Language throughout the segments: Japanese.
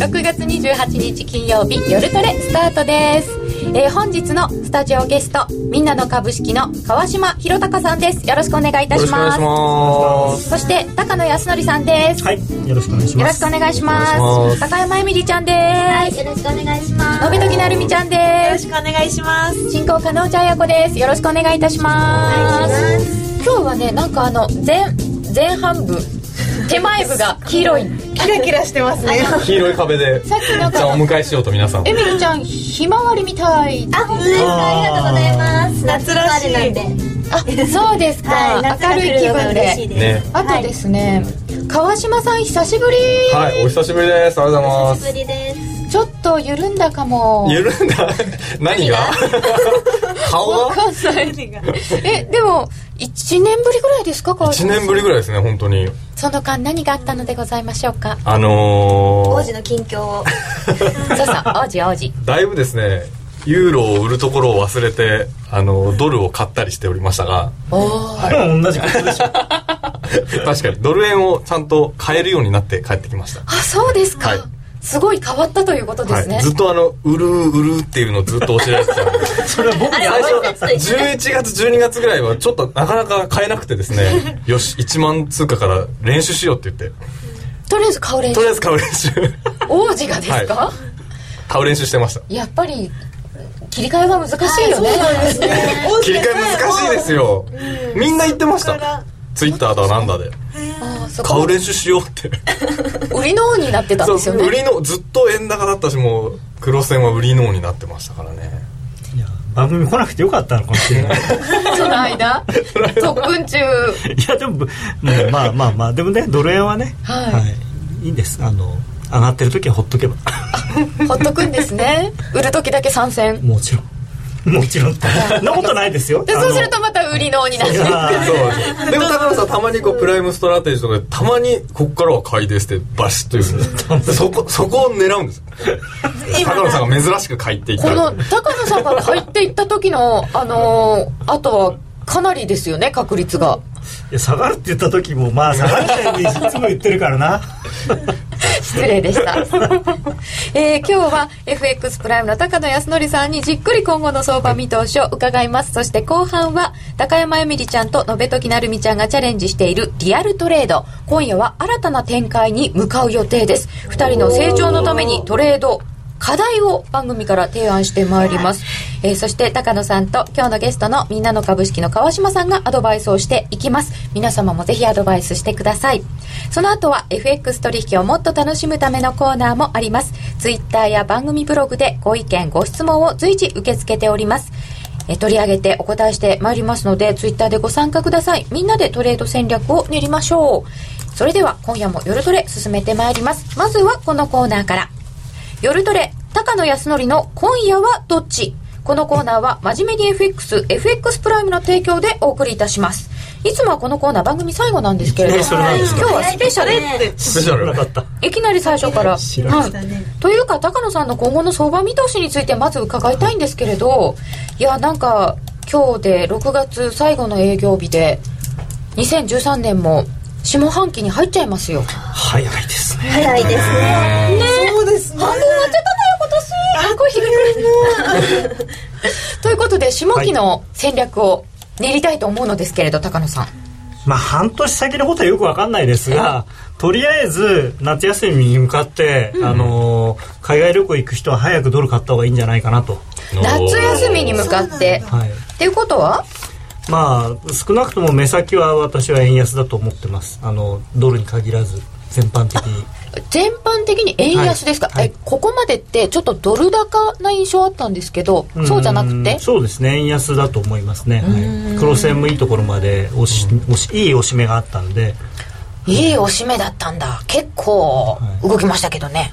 6月28日金曜日夜トレスタートです。えー、本日のスタジオゲストみんなの株式の川島弘隆さんです。よろしくお願いいたします。そして高野康則さんです。はいよろしくお願いします。よろしくお願いします。高山恵美里ちゃんです。はいよろしくお願いします。のべときなるみちゃんです。よろしくお願いします。進行加納茶彩子です。よろしくお願いいたします。今日はねなんかあの前前半部手前部が黄色い。キラキラしてますね。黄色い壁でさっきなんかじゃあお迎えしようと皆さん。エミリちゃんひまわりみたい。あ本当ですか？ありがとうございます。夏らしいなんで。あそうですか、はい、明るい気分でね、あとですね、はい、川島さん久しぶり。はいお久しぶりです。ありがとうございます。久しぶりです。ちょっと緩んだかも。緩んだ？何が？顔がえでも1年ぶりぐらいですか？1年ぶりぐらいですね本当にその間何があったのでございましょうか？あのー、王子の近況を。そうそう王子王子。だいぶですねユーロを売るところを忘れてあのドルを買ったりしておりましたが。おお、はい、同じことでしょ。確かにドル円をちゃんと買えるようになって帰ってきました。あそうですか、はいすごい変わったということですね、はい、ずっとあの売る売るっていうのをずっと教えられてたんで。それは僕最初11月12月ぐらいはちょっとなかなか買えなくてですね。よし1万通貨から練習しようって言って。とりあえず買う練習。とりあえず買う練習。王子がですか、はい、買う練習してました。やっぱり切り替えは難しいよね。切り替え難しいですよ、みんな言ってました。ツイッターだなんだで買う練習しようって。売りの王になってたんですよね。売りのずっと円高だったしもうクロス円は売りの女王になってましたからね。いや番組来なくてよかったのかもしれない。その間？特訓中。いやでも、ね、まあまあまあでもねドル円はね、はい、はい、いいんです。あの上がってる時はほっとけば。ほっとくんですね。売る時だけ参戦。もちろん もちろん。そんなことないですよ。でそうするとまた売りのになっていくそうでも高野さんたまにこうプライムストラテジーとかでたまにここからは買いですってバシッと言うんです。そこそこを狙うんです高野さんが珍しく買いっていったこの高野さんが買いっていった時のあのー、あとはかなりですよね確率が。いや下がるって言った時もまあ 下がるっていつも言ってるからな。失礼でした、えー、今日は FX プライムの高野康則さんにじっくり今後の相場見通しを伺います。そして後半は高山由美里ちゃんと延時成美ちゃんがチャレンジしているリアルトレード。今夜は新たな展開に向かう予定です。2人の成長のためにトレード課題を番組から提案してまいります、えー、そして高野さんと今日のゲストのみんなの株式の川島さんがアドバイスをしていきます。皆様もぜひアドバイスしてください。その後は FX 取引をもっと楽しむためのコーナーもあります。ツイッターや番組ブログでご意見ご質問を随時受け付けております。え取り上げてお答えしてまいりますのでツイッターでご参加ください。みんなでトレード戦略を練りましょう。それでは今夜も夜トレ進めてまいります。まずはこのコーナーから夜トレ高野康則の今夜はどっち？このコーナーは真面目に FX、FX プライムの提供でお送りいたします。いつもはこのコーナー番組最後なんですけれども、今日はスペシャル。スペシャルいきなり最初から。はい。というか、高野さんの今後の相場見通しについてまず伺いたいんですけれど、いや、なんか、今日で6月最後の営業日で、2013年も下半期に入っちゃいますよ。早いですね。早いですね。ねあこれ日が ということで下期の戦略を練りたいと思うのですけれど高野さん。まあ半年先のことはよく分かんないですが、とりあえず夏休みに向かって、うん、あの海外旅行行く人は早くドル買った方がいいんじゃないかなと。夏休みに向かって、はい、っていうことは？まあ少なくとも目先は私は円安だと思ってます。あのドルに限らず全般的に。全般的に円安ですか、はい。はい、えここまでってちょっとドル高な印象あったんですけどそうじゃなくて？そうですね。円安だと思いますね、はい、黒線もいいところまで押し押しいい押し目があったんで。いい押し目だったんだ。結構動きましたけどね、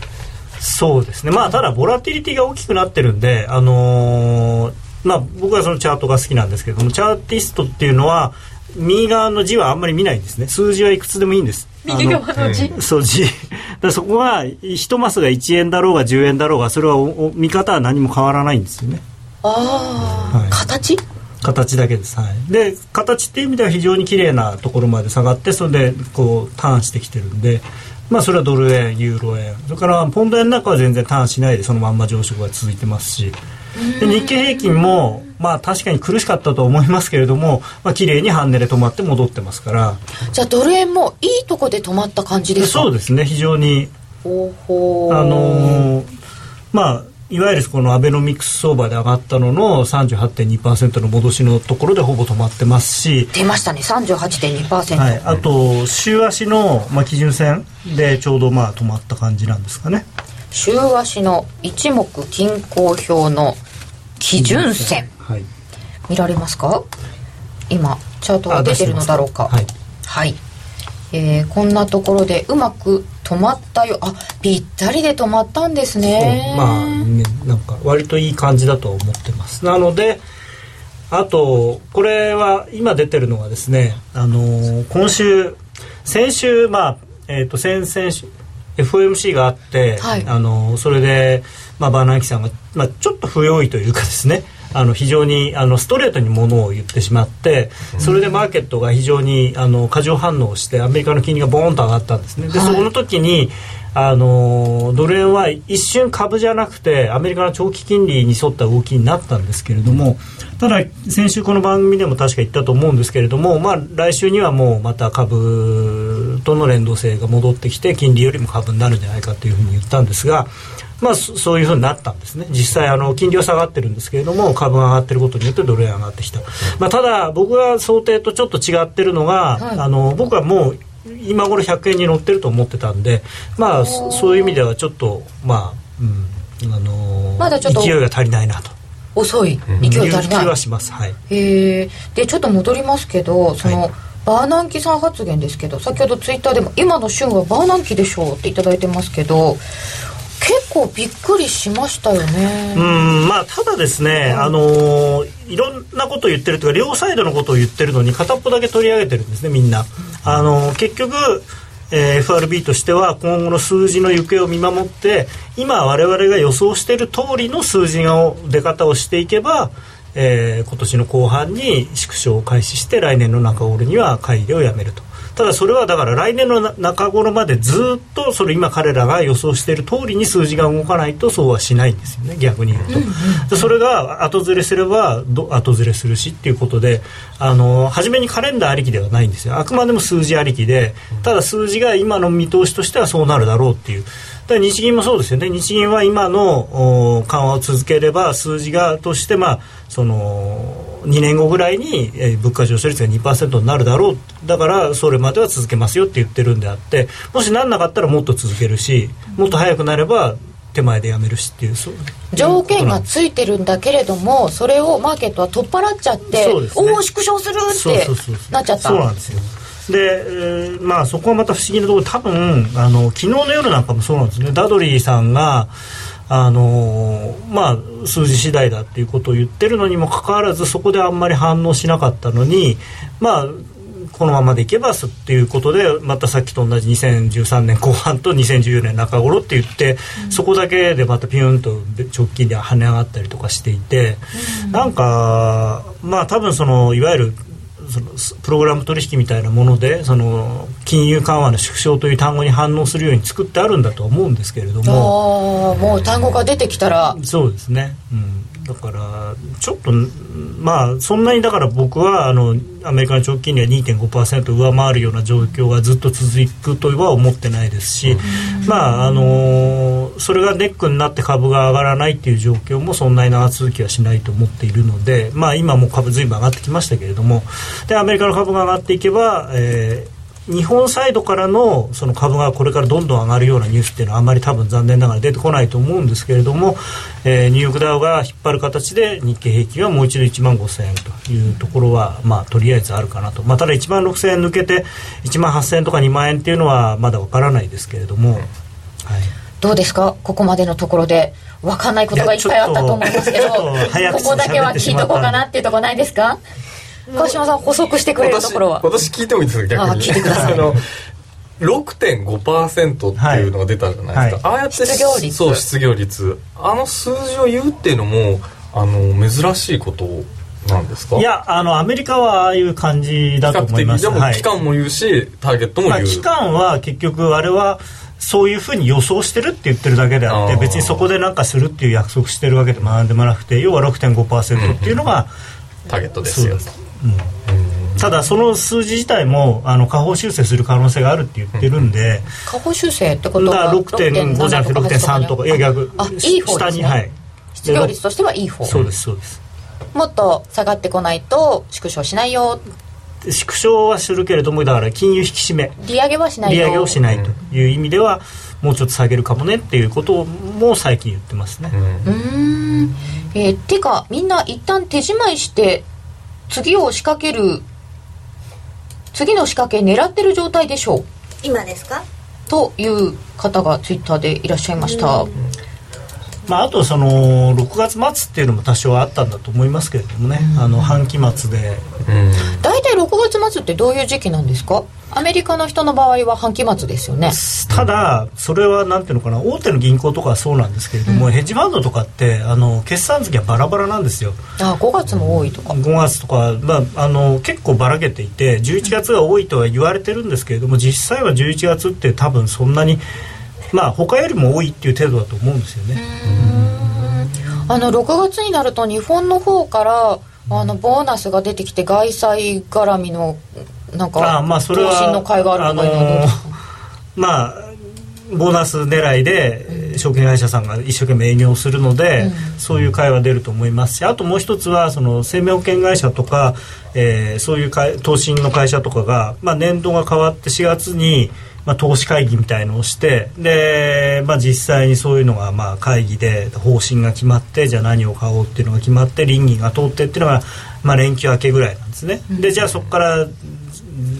そうですね。まあただボラティリティが大きくなってるんであのー、まあ僕はそのチャートが好きなんですけどもチャーティストっていうのは右側の字はあんまり見ないんですね。数字はいくつでもいいんです右 側の字そう字 だそこは1マスが1円だろうが10円だろうがそれは見方は何も変わらないんですよね。ああ、はい、形？形だけです、はい、で形っていう意味では非常に綺麗なところまで下がってそれでこうターンしてきてるんでまあそれはドル円ユーロ円それからポンド円なんかは全然ターンしないでそのまんま上昇が続いてますしで日経平均もまあ確かに苦しかったと思いますけれども、まあ綺麗に半値で止まって戻ってますから。じゃあドル円もいいとこで止まった感じですか？そうですね。非常にほほあのーまあいわゆるこのアベノミクス相場で上がったのの38.2%の戻しのところでほぼ止まってますし、出ましたね。38.2%、はい、あと週足の、まあ、基準線でちょうどまあ止まった感じなんですかね。週足の一目均衡表の基準線。はい。見られますか？今チャートが出てるのだろうか。はい。はい、えーこんなところでうまく止まったよ。あぴったりで止まったんですね。まあねなんか割といい感じだと思ってます。なのであとこれは今出てるのがですねあのー今週先週まあえっ、と先々週 FOMC があって、はい。あのーそれで、まあ、バーナンキさんが、まあ、ちょっと不用意というかですね。あの非常にあのストレートにものを言ってしまってそれでマーケットが非常にあの過剰反応してアメリカの金利がボーンと上がったんですね。で、はい。その時にあのドル円は一瞬株じゃなくてアメリカの長期金利に沿った動きになったんですけれどもただ先週この番組でも確か言ったと思うんですけれども、まあ、来週にはもうまた株との連動性が戻ってきて金利よりも株になるんじゃないかというふうに言ったんですが、まあ、そそういうふうになったんですね。実際あの金利は下がってるんですけれども株が上がってることによってドル円上がってきた、まあ、ただ僕が想定とちょっと違ってるのが、はい。あの僕はもう今頃100円に乗ってると思ってたんでまあそそういう意味ではちょっとまあ、うんあのーまだちょっと勢いが足りないなと。遅い。勢い足りいう気ない。はしますはいへえでちょっと戻りますけどその、はい。バーナンキさん発言ですけど先ほどツイッターでも「今の旬はバーナンキでしょう」っていただいてますけど結構びっくりしましたよね。うんまあただですね、あのーいろんなことを言ってるというか両サイドのことを言ってるのに片っぽだけ取り上げてるんですねみんな、あのー結局えー FRB としては今後の数字の行方を見守って今我々が予想している通りの数字の出方をしていけば、えー今年の後半に縮小を開始して来年の中頃には買い入れをやめるとただそれはだから来年のな中頃までずっとそれ今彼らが予想している通りに数字が動かないとそうはしないんですよね逆に言うと、でそれが後ずれすればど後ずれするしっていうことであの初めにカレンダーありきではないんですよ。あくまでも数字ありきでただ数字が今の見通しとしてはそうなるだろうっていう。だ日銀もそうですよね。日銀は今のお緩和を続ければ数字がとしてまあその2年後ぐらいに、えー物価上昇率が2%になるだろう。だからそれまでは続けますよって言ってるんであってもしなんなかったらもっと続けるしもっと早くなれば手前でやめるしっていうそう条件がついてるんだけれどもそれをマーケットは取っ払っちゃって、ね。おお縮小するってそうそうそうそう。なっちゃった。そうなんですよ。で、えーまあそこはまた不思議なところ多分あの昨日の夜なんかもそうなんですね。ダドリーさんがあのーまあ数字次第だっていうことを言ってるのにもかかわらずそこであんまり反応しなかったのにまあこのままでいけばすっていうことでまたさっきと同じ2013年後半と2014年中頃って言って、そこだけでまたピュンと直近で跳ね上がったりとかしていて、なんかまあ多分そのいわゆるそのプログラム取引みたいなものでその金融緩和の縮小という単語に反応するように作ってあるんだと思うんですけれども。もう単語が出てきたら。そうですね、うん、だからちょっとまあそんなにだから僕はあのアメリカの長期金利は2.5%上回るような状況がずっと続くとは思ってないですし、まああのそれがネックになって株が上がらないっていう状況もそんなに長続きはしないと思っているので、まあ、今も株ずいぶん上がってきましたけれども。でアメリカの株が上がっていけば、えー日本サイドからのその株がこれからどんどん上がるようなニュースっていうのはあまり多分残念ながら出てこないと思うんですけれども、えーニューヨークダウが引っ張る形で日経平均はもう一度1万5000円というところは、まあ、とりあえずあるかなと、まあ、ただ1万6000円抜けて1万8000円とか2万円っていうのはまだわからないですけれども、はい、どうですか？ここまでのところで。分かんないことがいっぱいあったと思いますけどここだけは聞いとこうかなっていうところないですか？川島さん補足してくれるところは？私聞いてもいいですか？逆に。あ聞いてください。あの6.5%っていうのが出たじゃないですか、ああやって失業率。そう失業率。あの数字を言うっていうのもあの珍しいことなんですか？いやあのアメリカはああいう感じだと思います。でも期間も言うし、ターゲットも言う、まあ、期間は結局あれはそういうふうに予想してるって言ってるだけであって別にそこで何かするっていう約束してるわけでもなんでもなくて要は6.5%っていうのが、うん、ターゲットですよ、うん、ただその数字自体もあの下方修正する可能性があるって言ってるんで、下方修正ってことは6.5じゃなくて6.3とかいや逆あいい方です、ね、下にはい。失業率としてはいい方。そうですそうです。もっと下がってこないと縮小しないよ縮小はするけれどもだから金融引き締め。利上げはしない利上げをしないという意味では、もうちょっと下げるかもねっていうことも最近言ってますね。うん。えー、てかみんな一旦手仕舞いして次を仕掛ける次の仕掛け狙ってる状態でしょう。今ですか？という方がツイッターでいらっしゃいました、まあ、あとその6月末っていうのも多少あったんだと思いますけれどもね、うん、あの半期末で大体、6月末ってどういう時期なんですか？アメリカの人の場合は半期末ですよね。ただそれはなんていうのかな大手の銀行とかはそうなんですけれども、うん、ヘッジファンドとかってあの決算月はバラバラなんですよ。あ5月も多いとか。5月とか、まあ、あの結構ばらけていて11月が多いとは言われてるんですけれども実際は11月って多分そんなにまあ他よりも多いっていう程度だと思うんですよね。あの6月になると日本の方からあのボーナスが出てきて外債絡みのなんかあまあそれは投資の会があるのか、あのー、まあボーナス狙いで証券会社さんが一生懸命営業するので、うん、そういう会は出ると思いますしあともう一つはその生命保険会社とか、えー、そういう投資の会社とかが、まあ、年度が変わって4月にまあ、投資会議みたいのをしてで、まあ、実際にそういうのがまあ会議で方針が決まってじゃあ何を買おうっていうのが決まって倫理が通ってっていうのが、まあ、連休明けぐらいなんですね。でじゃあそこから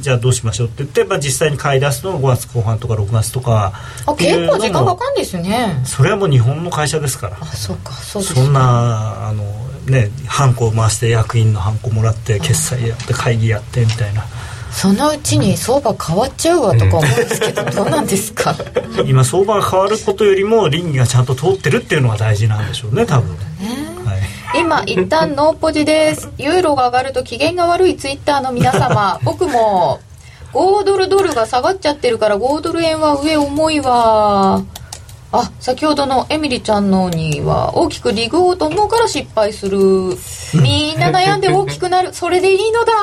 じゃあどうしましょうって言って、まあ、実際に買い出すのが5月後半とか6月とかあ結構時間かかるんですね。それはもう日本の会社ですから。あそうかそうです、ね、そんなあのねハンコを回して役員のハンコもらって決済やって会議やってみたいなそのうちに相場変わっちゃうわとか思うんですけど、どうなんですか？今相場が変わることよりも倫理がちゃんと通ってるっていうのが大事なんでしょうね多分。ね、はい、今一旦ノーポジです。ユーロが上がると機嫌が悪いツイッターの皆様 僕も5ドルドルが下がっちゃってるから5ドル円は上重いわ。あ先ほどのエミリちゃんのには大きくリグおうと思うから失敗する。みんな悩んで大きくなる。それでいいのだ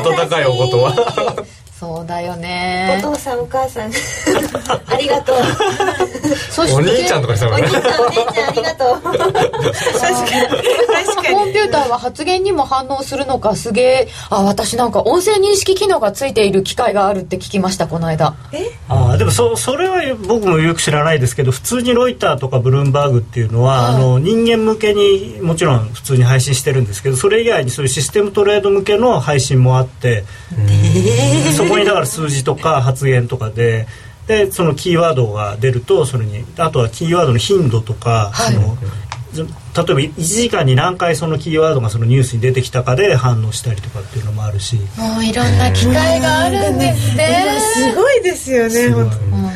温かいお言葉。そうだよね。お父さんお母さん。ありがとうそしてお兄ちゃんとかしたのね。お兄ちゃんお姉ちゃんありがとう。確かに。確かにコンピューターは発言にも反応するのかすげえあ私なんか音声認識機能がついている機械があるって聞きましたこの間。え？あでもそそれは僕もよく知らないですけど普通にロイターとかブルームバーグっていうのは、はい、あの人間向けにもちろん普通に配信してるんですけどそれ以外にそういうシステムトレード向けの配信もあってえー、こにだから数字とか発言とかででそのキーワードが出るとそれにあとはキーワードの頻度とか、はい、その例えば1時間に何回そのキーワードがそのニュースに出てきたかで反応したりとかっていうのもあるし。もういろんな機会があるんですね。すごいですよね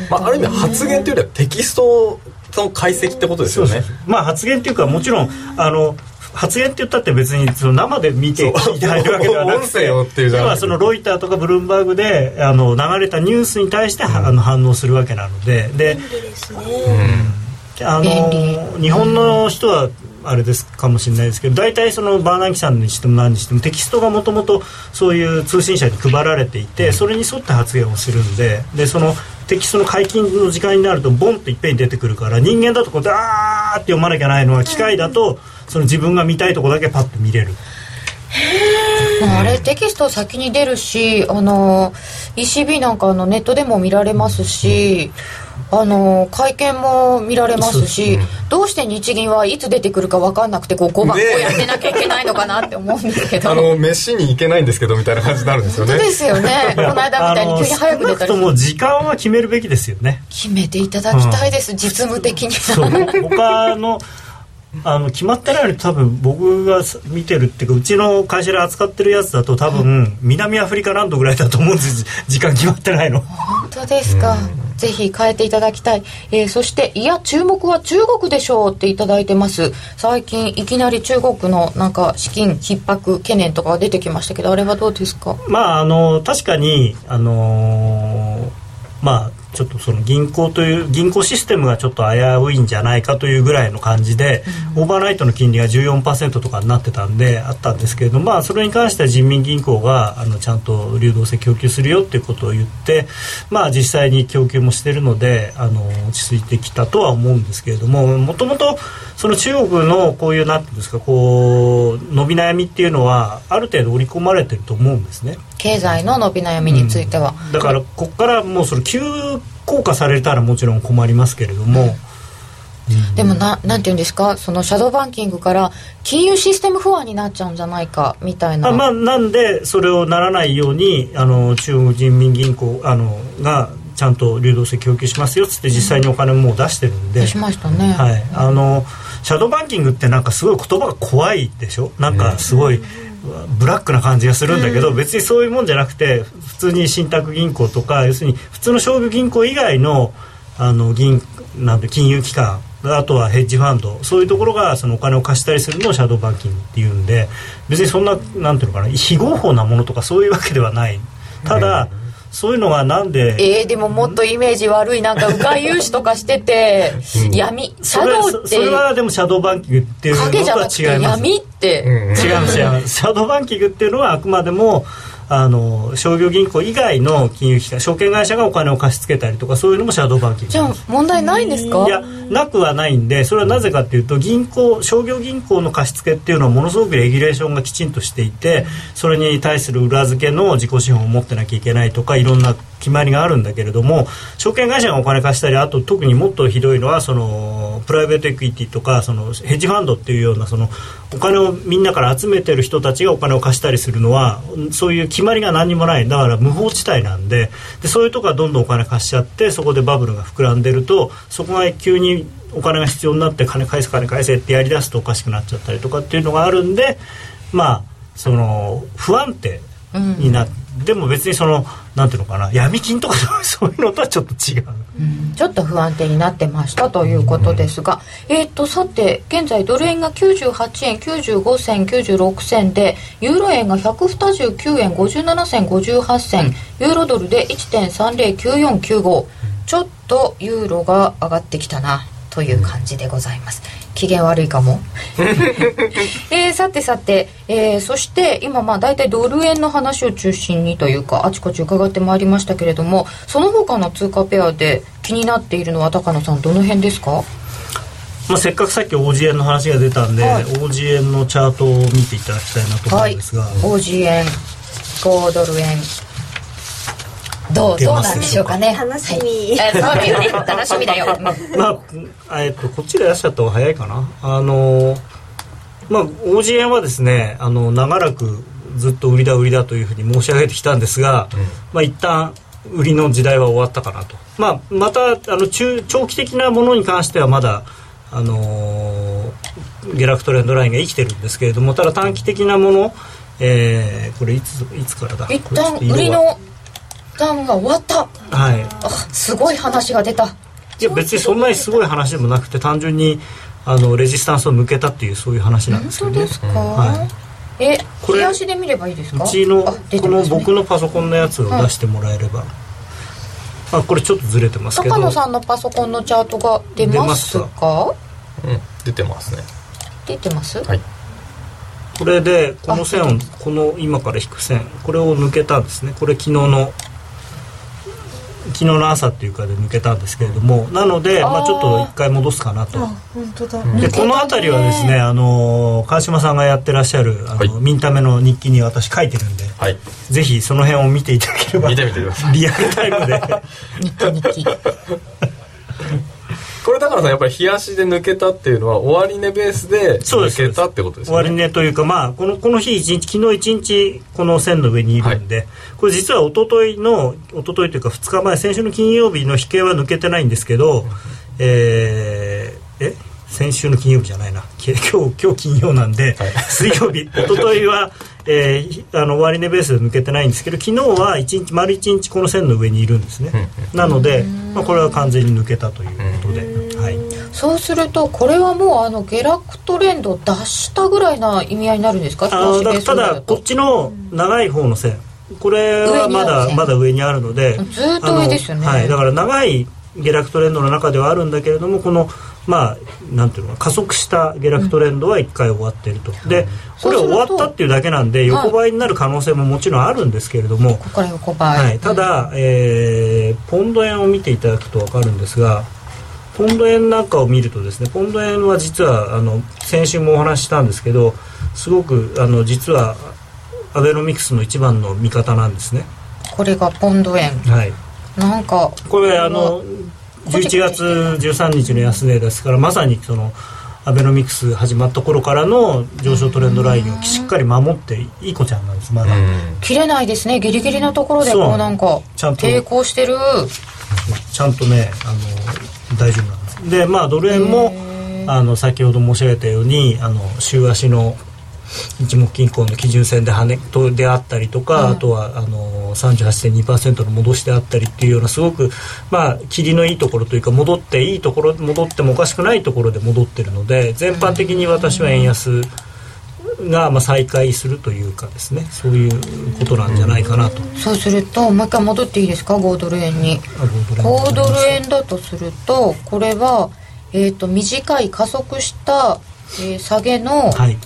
まあ、ある意味発言というよりはテキストの解析ってことですよね。まあ発言っていうかもちろんあの発言って言ったって別にその生で見て聞いて入るわけではなくて。はそのロイターとかブルームバーグであの流れたニュースに対して、うん、あの反応するわけなので。で、うん、あの日本の人はあれですかもしれないですけど大体そのバーナンキさんにしても何にしてもテキストがもともとそういう通信社に配られていてそれに沿って発言をするんででそのテキストの解禁の時間になるとボンといっぺんに出てくるから人間だとこうダーって読まなきゃないのは機械だとその自分が見たいとこだけパッと見れる。あれテキスト先に出るしあの ECB なんかのネットでも見られますし、あの会見も見られますし、どうして日銀はいつ出てくるか分かんなくてこう5番こうやってなきゃいけないのかなって思うんですけど、あの飯に行けないんですけどみたいな感じになるんですよね。ですよね。この間みたいに急に早く出たり。とも時間は決めるべきですよね。決めていただきたいです、うん、実務的にそう。他のあの決まってないのに多分僕が見てるっていうかうちの会社で扱ってるやつだと多分南アフリカランドぐらいだと思うんです。時間決まってないの。本当ですか、ぜひ変えていただきたい、えー、そしていや注目は中国でしょうっていただいてます。最近いきなり中国のなんか資金逼迫懸念とかが出てきましたけどあれはどうですか？まああの確かにあのーまあちょっとその銀行という銀行システムがちょっと危ういんじゃないかというぐらいの感じで、うん、オーバーナイトの金利が14%とかになってたんであったんですけれども、まあ、それに関しては人民銀行があのちゃんと流動性供給するよっていうことを言って、まあ、実際に供給もしてるのであの落ち着いてきたとは思うんですけれどももともとその中国のこういうなんていうんですかこう伸び悩みっていうのはある程度織り込まれてると思うんですね。経済の伸び悩みについては、うん、だからここからもうそれ急降下されたらもちろん困りますけれども、でもななんていうんですか？そのシャドーバンキングから金融システム不安になっちゃうんじゃないかみたいな。あ、まあ、なんでそれをならないようにあの中国人民銀行あのがちゃんと流動性供給しますよっつって実際にお金もう出してるんで、うん、しましたね、はい、あのシャドーバンキングってなんかすごい言葉が怖いでしょ？なんかすごい、ブラックな感じがするんだけど、別にそういうもんじゃなくて普通に信託銀行とか要するに普通の商業銀行以外のあの銀なんて金融機関あとはヘッジファンドそういうところがそのお金を貸したりするのをシャドーバンキングっていうんで別にそんななんていうのかな非合法なものとかそういうわけではない。ただ、うんそういうのがなんで？えー、でももっとイメージ悪いなんか迂回融資とかしてて、うん、闇シャドウってそれはでもシャドーバンキングっていう。のとは違います闇って、うん、違う違う。シャドーバンキングっていうのはあくまでもあの商業銀行以外の金融機関証券会社がお金を貸し付けたりとかそういうのもシャドーバンキング。じゃあ問題ないんですか？いやなくはないんでそれはなぜかっていうと銀行商業銀行の貸し付けっていうのはものすごくレギュレーションがきちんとしていてそれに対する裏付けの自己資本を持ってなきゃいけないとかいろんな決まりがあるんだけれども証券会社がお金貸したりあと特にもっとひどいのはそのプライベートエクイティとかそのヘッジファンドっていうようなそのお金をみんなから集めてる人たちがお金を貸したりするのはそういう決まりが何にもないだから無法地帯なんででそういうとこはどんどんお金貸しちゃってそこでバブルが膨らんでるとそこが急にお金が必要になって金返せ金返せってやりだすとおかしくなっちゃったりとかっていうのがあるんでまあその不安定になって。うんでも別にそのなんていうのかな闇金とか そういうのとはちょっと違う、うん、ちょっと不安定になってましたということですが、うん、えっ、とさて現在ドル円が98円95銭96銭でユーロ円が129円57銭58銭ユーロドルで1.309495ちょっとユーロが上がってきたなという感じでございます。機嫌悪いかも、えー、さてさて、えー、そして今まあ大体ドル円の話を中心にというかあちこち伺ってまいりましたけれどもその他の通貨ペアで気になっているのは高野さんどの辺ですか？まあ、せっかくさっき OG 円の話が出たんで、はい、OG 円のチャートを見ていただきたいなと思うんですが、はい、OG 円5ドル円どうどうなんでしょうかね。楽しみ、はい、楽しみだよ。まあえっとこっちでいらっしゃった方が早いかな。あのまあ OG 円はですねあの長らくずっと売りだ売りだというふうに申し上げてきたんですが、うん、まあ一旦売りの時代は終わったかなと、まあ、またあの中長期的なものに関してはまだあのー、下落トレンドラインが生きてるんですけれどもただ短期的なもの、えー、これいついつからだ？一旦売りのターンが終わった。はい。あすごい話が出た。いや別にそんなにすごい話でもなくて単純にあのレジスタンスを抜けたっていうそういう話なんですけどね。本当ですか、はい、えこれ足で見ればいいですか？うちの、ね、この僕のパソコンのやつを出してもらえれば、はい、あこれちょっとずれてますけど。高野さんのパソコンのチャートが出ますか？うん出てますね。出てます？はい。これでこの線をこの今から引く線これを抜けたんですね。これ昨日の昨日の朝っていうかで抜けたんですけれどもなのでまあ、ちょっと一回戻すかなと。本当だ。でこの辺りはですねあの川島さんがやってらっしゃるあの、はい、ミンタメの日記に私書いてるんで、はい、ぜひその辺を見ていただければ見てみてください。リアルタイムで。日記日記これだからさやっぱり冷やしで抜けたっていうのは終値ベースで抜けたってことですね。終値というかまあこのこの日一日昨日一日この線の上にいるんで、はい、これ実は一昨日の一昨日というか2日前先週の金曜日の引けは抜けてないんですけど、えー、え？先週の金曜日じゃないな。今日今日金曜なんで、水曜日。一昨日は、えー、あの終値ベースで抜けてないんですけど昨日は一日丸1日この線の上にいるんですね、なので、まあ、これは完全に抜けたということで、はい、そうするとこれはもうあの下落トレンドを出したぐらいな意味合いになるんですか？あだただこっちの長い方の線。これはまだまだ上にあるのでずっと上ですよね、はい、だから長い下落トレンドの中ではあるんだけれどもこのまあなんていうのか加速した下落トレンドは1回終わっていると、うん、でこれ終わったっていうだけなんで横ばいになる可能性ももちろんあるんですけれども、ここから横ばい、はい、ただ、えー、ポンド円を見ていただくと分かるんですがポンド円なんかを見るとですねポンド円は実はあの先週もお話ししたんですけどすごくあの実はアベノミクスの一番の味方なんですね。これがポンド円。はいなんかこれあの11月13日の安値ですからまさにそのアベノミクス始まった頃からの上昇トレンドラインをしっかり守っていい子ちゃんなんですまだ。切れないですね。ギリギリのところでこうなんか抵抗してる。ちゃんとねあの大丈夫なんです。でまあドル円もあの先ほど申し上げたようにあの週足の一目金衡の基準線で跳ねとであったりとか、うん、あとはあの38.2%の戻しであったりっていうようなすごくまあ霧のいいところというか戻っていいところ戻ってもおかしくないところで戻ってるので全般的に私は円安がまあ再開するというかですねそういうことなんじゃないかなと、うん、そうするともう一回戻っていいですか？5ドル円に。5ドル円だとするとこれは、えーと、短い加速した、えー、下げの、はい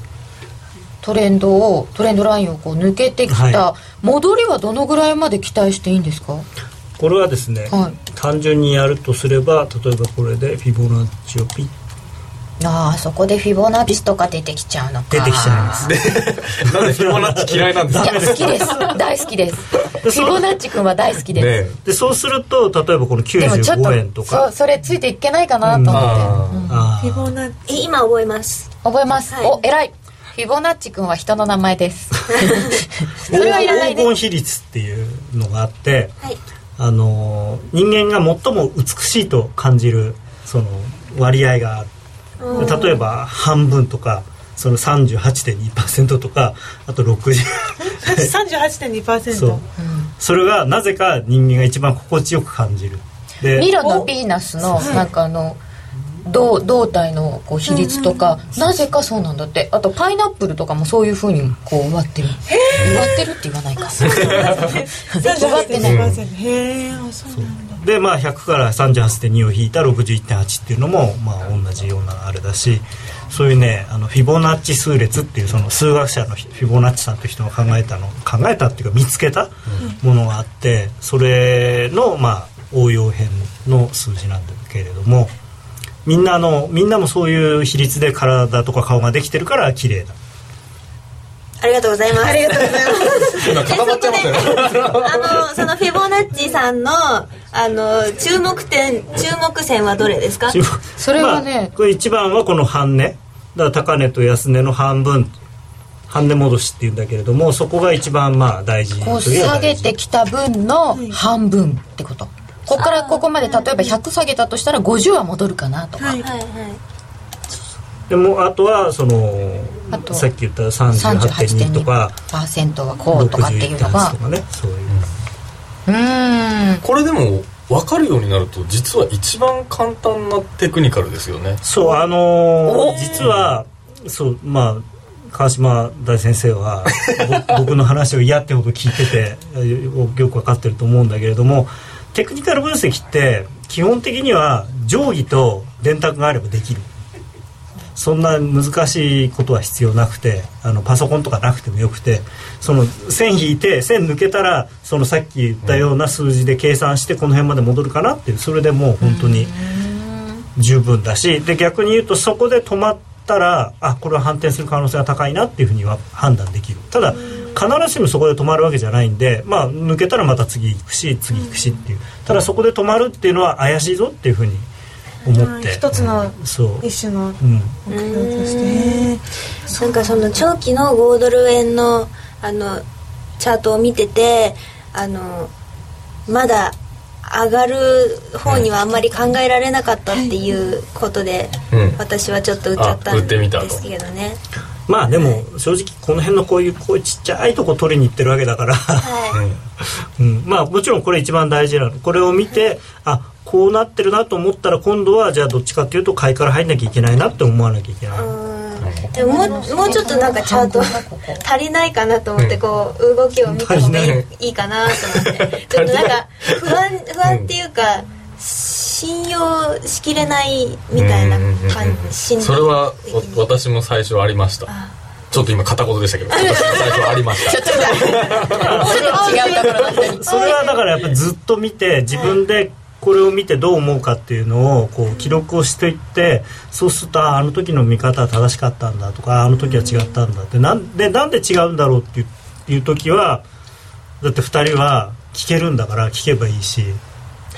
トレンドをトレンドラインをこう抜けてきた、はい、戻りはどのぐらいまで期待していいんですか？これはですね、はい、単純にやるとすれば例えばこれでフィボナッチをピッ。ああそこでフィボナッチとか出てきちゃうのか。出てきちゃいます。なんでフィボナッチ嫌いなんですか？いや好きです。大好きです。フィボナッチ君は大好きです、ね、でそうすると例えばこの95円とか。そそれついていけないかなと思って、うん、フィボナッチ。今覚えます。覚えます、はい、お偉いフィボナッチ君は人の名前です。それはいらない黄金比率っていうのがあって、はい、あの人間が最も美しいと感じるその割合が例えば半分とかその38.2%とかあと60 38.2% そう、うん、それがなぜか人間が一番心地よく感じる。でミロのヴィーナスのなんかあの、胴胴体のこう比率とか、なぜかそうなんだって。あとパイナップルとかもそういうふうにこう割ってる。割ってるって言わないか。割ってないへえそうなんだ。でまあ100から38.2を引いた61.8っていうのもまあ同じようなあれだしそういうねあのフィボナッチ数列っていうその数学者のフィボナッチさんという人が考えたの考えたっていうか見つけたものがあってそれのまあ応用編の数字なんだけれどもみんなあのみんなもそういう比率で体とか顔ができてるから綺麗だありがとうございます。ありがとうございます。固まっちゃいましたよ。あの、そのフィボナッチさんの、あの、注目点、注目線はどれですか？それはね、まあ、これ一番はこの半値。だから高値と安値の半分。半値戻しっていうんだけれども、そこが一番まあ大事こう下げてきた分の半分ってこと。ここからここまで例えば100下げたとしたら50は戻るかなとか、はいはいはい。でもあとはそのさっき言った38.2とかパーセントはこうとかっていうのがとかねそういう。うん。これでも分かるようになると実は一番簡単なテクニカルですよね。そうあのー、実はそうまあ川島大先生は 僕の話を嫌ってほど聞いててよく分かってると思うんだけれどもテクニカル分析って基本的には定規と電卓があればできる。そんな難しいことは必要なくてあのパソコンとかなくてもよくてその線引いて線抜けたらそのさっき言ったような数字で計算してこの辺まで戻るかなっていうそれでもう本当に十分だしで逆に言うとそこで止まったらあこれは反転する可能性が高いなっていうふうには判断できる。ただ必ずしもそこで止まるわけじゃないんで、まあ、抜けたらまた次行くし次行くしっていう。ただそこで止まるっていうのは怪しいぞっていうふうに思って。一つの一種の目標として、なん。かその長期の5ドル円のあのチャートを見ててあのまだ上がる方にはあんまり考えられなかったっていうことで、うん。私はちょっと売っちゃったんですけどねまあでも正直この辺のこういうこういうちっちゃいとこ取りに行ってるわけだから、はい、うん、まあもちろんこれ一番大事なの。これを見てあこうなってるなと思ったら今度はじゃあどっちかっていうと買いから入んなきゃいけないなって思わなきゃいけない、うん。でももうもうちょっとなんかチャート足りないかなと思ってこう動きを見た方がい足りない。いいいかなと思って。ちょっとなんか不安不安っていうか信用しきれないみたいな感じそれは私も最初ありました。ちょっと今片言でしたけど私も最初ありました。ちょっと違うところの人にそれはだからやっぱずっと見て自分でこれを見てどう思うかっていうのをこう記録をしていってそうするとああの時の見方は正しかったんだとかあの時は違ったんだって。なんでなんで違うんだろうっていういう時はだって2人は聞けるんだから聞けばいいし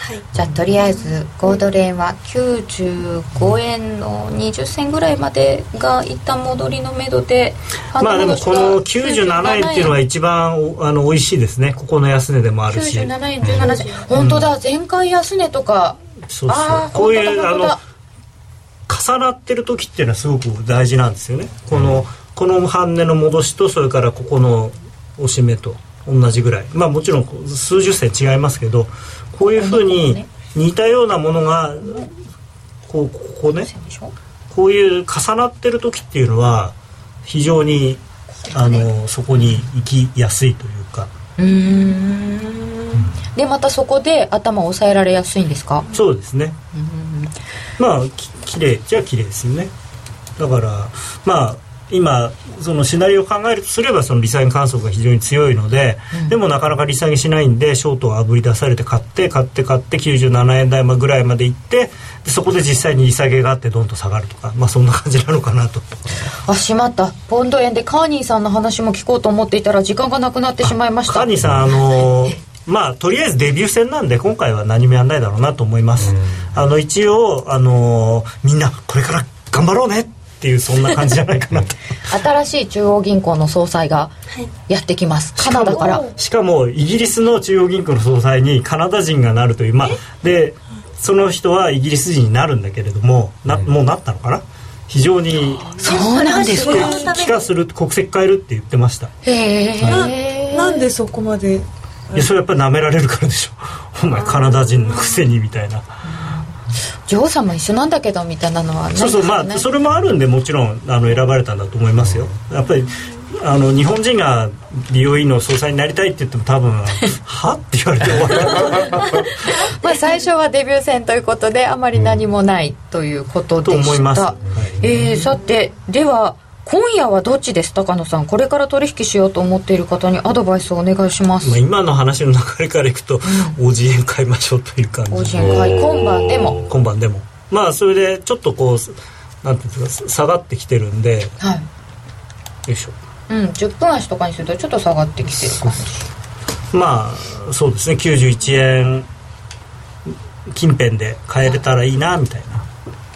はい。じゃあとりあえずゴールドレーンは95円の20銭ぐらいまでが一旦戻りのめどでまあでもこの97円っていうのは一番おあの美味しいですね。ここの安値でもあるし。97円17銭本当だ。前回安値とか。そうそう。こういうあの重なってる時っていうのはすごく大事なんですよね。この、この半値の戻しとそれからここの押し目と同じぐらい。まあもちろん数十銭違いますけどこういうふうに似たようなものがこうここね。こういう重なってる時っていうのは非常にあのそこに行きやすいというか。うーん。でまたそこで頭を抑えられやすいんですか？そうですね。まあき綺麗じゃあ綺麗ですよね。だからまあ今そのシナリオを考えるとすればその利下げ観測が非常に強いので、でもなかなか利下げしないんでショートをあぶり出されて買って買って買って97円台ぐらいまで行ってでそこで実際に利下げがあってどんと下がるとかまあそんな感じなのかなと。あしまった。ポンド円でカーニーさんの話も聞こうと思っていたら時間がなくなってしまいました。カーニーさんあのー まあとりあえずデビュー戦なんで今回は何もやんないだろうなと思います、あの一応あのーみんなこれから頑張ろうねっていうそんな感じじゃないかなと。新しい中央銀行の総裁がやってきます。カナダから。しかもイギリスの中央銀行の総裁にカナダ人がなるというまあでその人はイギリス人になるんだけれどもなもうなったのかな？非常にそうなんですか。それはすごい帰化する国籍変えるって言ってました。へえなんでそこまで？いやそれやっぱり舐められるからでしょ。お前カナダ人のくせにみたいな女王様一緒なんだけどみたいなのはないですそうそうまあそれもあるんでもちろんあの選ばれたんだと思いますよ。やっぱりあの日本人が BOE の総裁になりたいって言っても多分 はっ？て言われて終わる まあ最初はデビュー戦ということであまり何もないということでした、と思います。はい。えーさてでは今夜はどっちです？高野さんこれから取引しようと思っている方にアドバイスをお願いします。まあ今の話の流れからいくと OG 円買いましょうという感法じ人会今晩でも？今晩でも。まあそれでちょっとこうなんていうんですか下がってきてるんで。よはい。いしょ。うん、10分足とかにするとちょっと下がってきてる感じまあそうですね。91円近辺で買えれたらいいなみたいな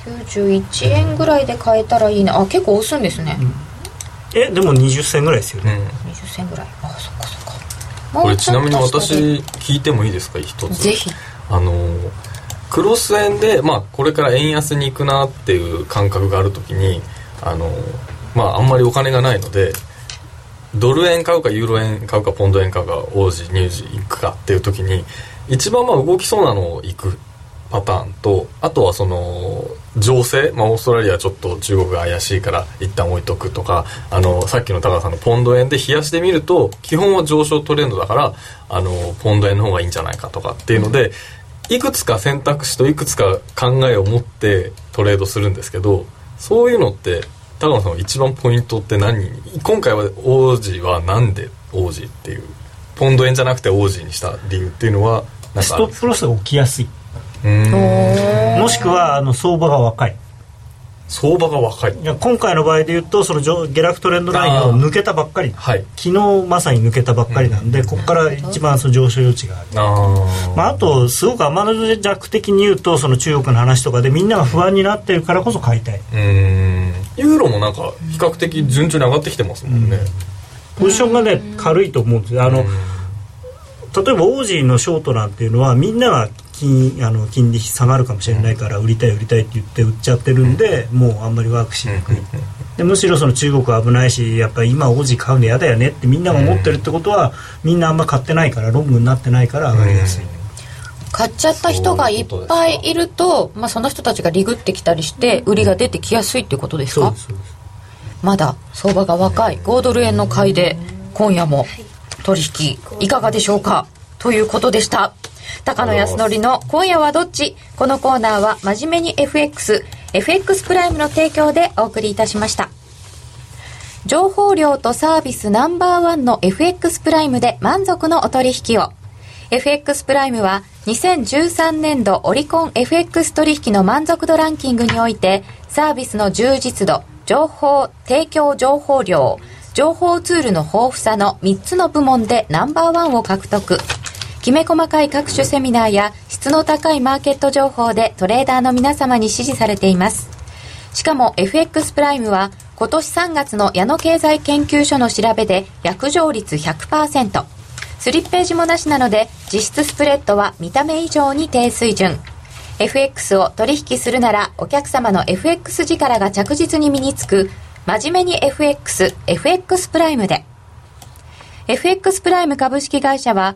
91円ぐらいで買えたらいいなあ結構押すんですね、えでも20銭ぐらいですよね、20銭ぐらい。あそっかそっか。これちなみに私聞いてもいいですか？一つ。ぜひ。あのクロス円で、まあ、これから円安に行くなっていう感覚があるときにあの、まあ、あんまりお金がないのでドル円買うかユーロ円買うかポンド円買うか王子乳児行くかっていう時に一番まあ動きそうなのを行くパターンとあとはその情勢、まあ、オーストラリアちょっと中国が怪しいから一旦置いとくとかあのさっきの高田さんのポンド円で冷やしてみると基本は上昇トレンドだからあのポンド円の方がいいんじゃないかとかっていうのでいくつか選択肢といくつか考えを持ってトレードするんですけどそういうのって高野さんは一番ポイントって何？今回は王子はなんで王子っていう？ポンド円じゃなくて王子にした理由っていうのはなんスかあるんですトップロスが起きやすい。もしくはあの相場が若い。相場が若い。いや今回の場合で言うとその上下落トレンドラインを抜けたばっかり。はい。昨日まさに抜けたばっかりなんで、ここから一番その上昇余地がある、あまあ、あとすごく天の弱的に言うとその中国の話とかでみんなが不安になってるからこそ買いたい。ーうん。ユーロもなんか比較的順調に上がってきてますもんね、ポジションがね軽いと思うんですよ。あの例えばオージーのショートなんていうのはみんなが金あの金利下がるかもしれないから売りたい売りたいって言って売っちゃってるんで、もうあんまりワークしにくい、でむしろその中国は危ないしやっぱり今オジ買うの嫌だよねってみんなが思ってるってことは、みんなあんま買ってないからロングになってないから上がりやすい、買っちゃった人がいっぱいいるとまあ、その人たちがリグってきたりして売りが出てきやすいってことですか？まだ相場が若い。5ドル円の買いで今夜も取引いかがでしょうか？ということでした高野康則の「今夜はどっち?」このコーナーは真面目に FXFX プライムの提供でお送りいたしました。情報量とサービスナンバーワンの FX プライムで満足のお取引を。FX プライムは2013年度オリコン FX 取引の満足度ランキングにおいてサービスの充実度情報提供情報量情報ツールの豊富さの3つの部門でナンバーワンを獲得。きめ細かい各種セミナーや質の高いマーケット情報でトレーダーの皆様に支持されています。しかも FX プライムは今年3月の矢野経済研究所の調べで約定率100%スリッページもなしなので実質スプレッドは見た目以上に低水準。FX を取引するならお客様の FX 力が着実に身につく真面目に FX、FX プライムで。FX プライム株式会社は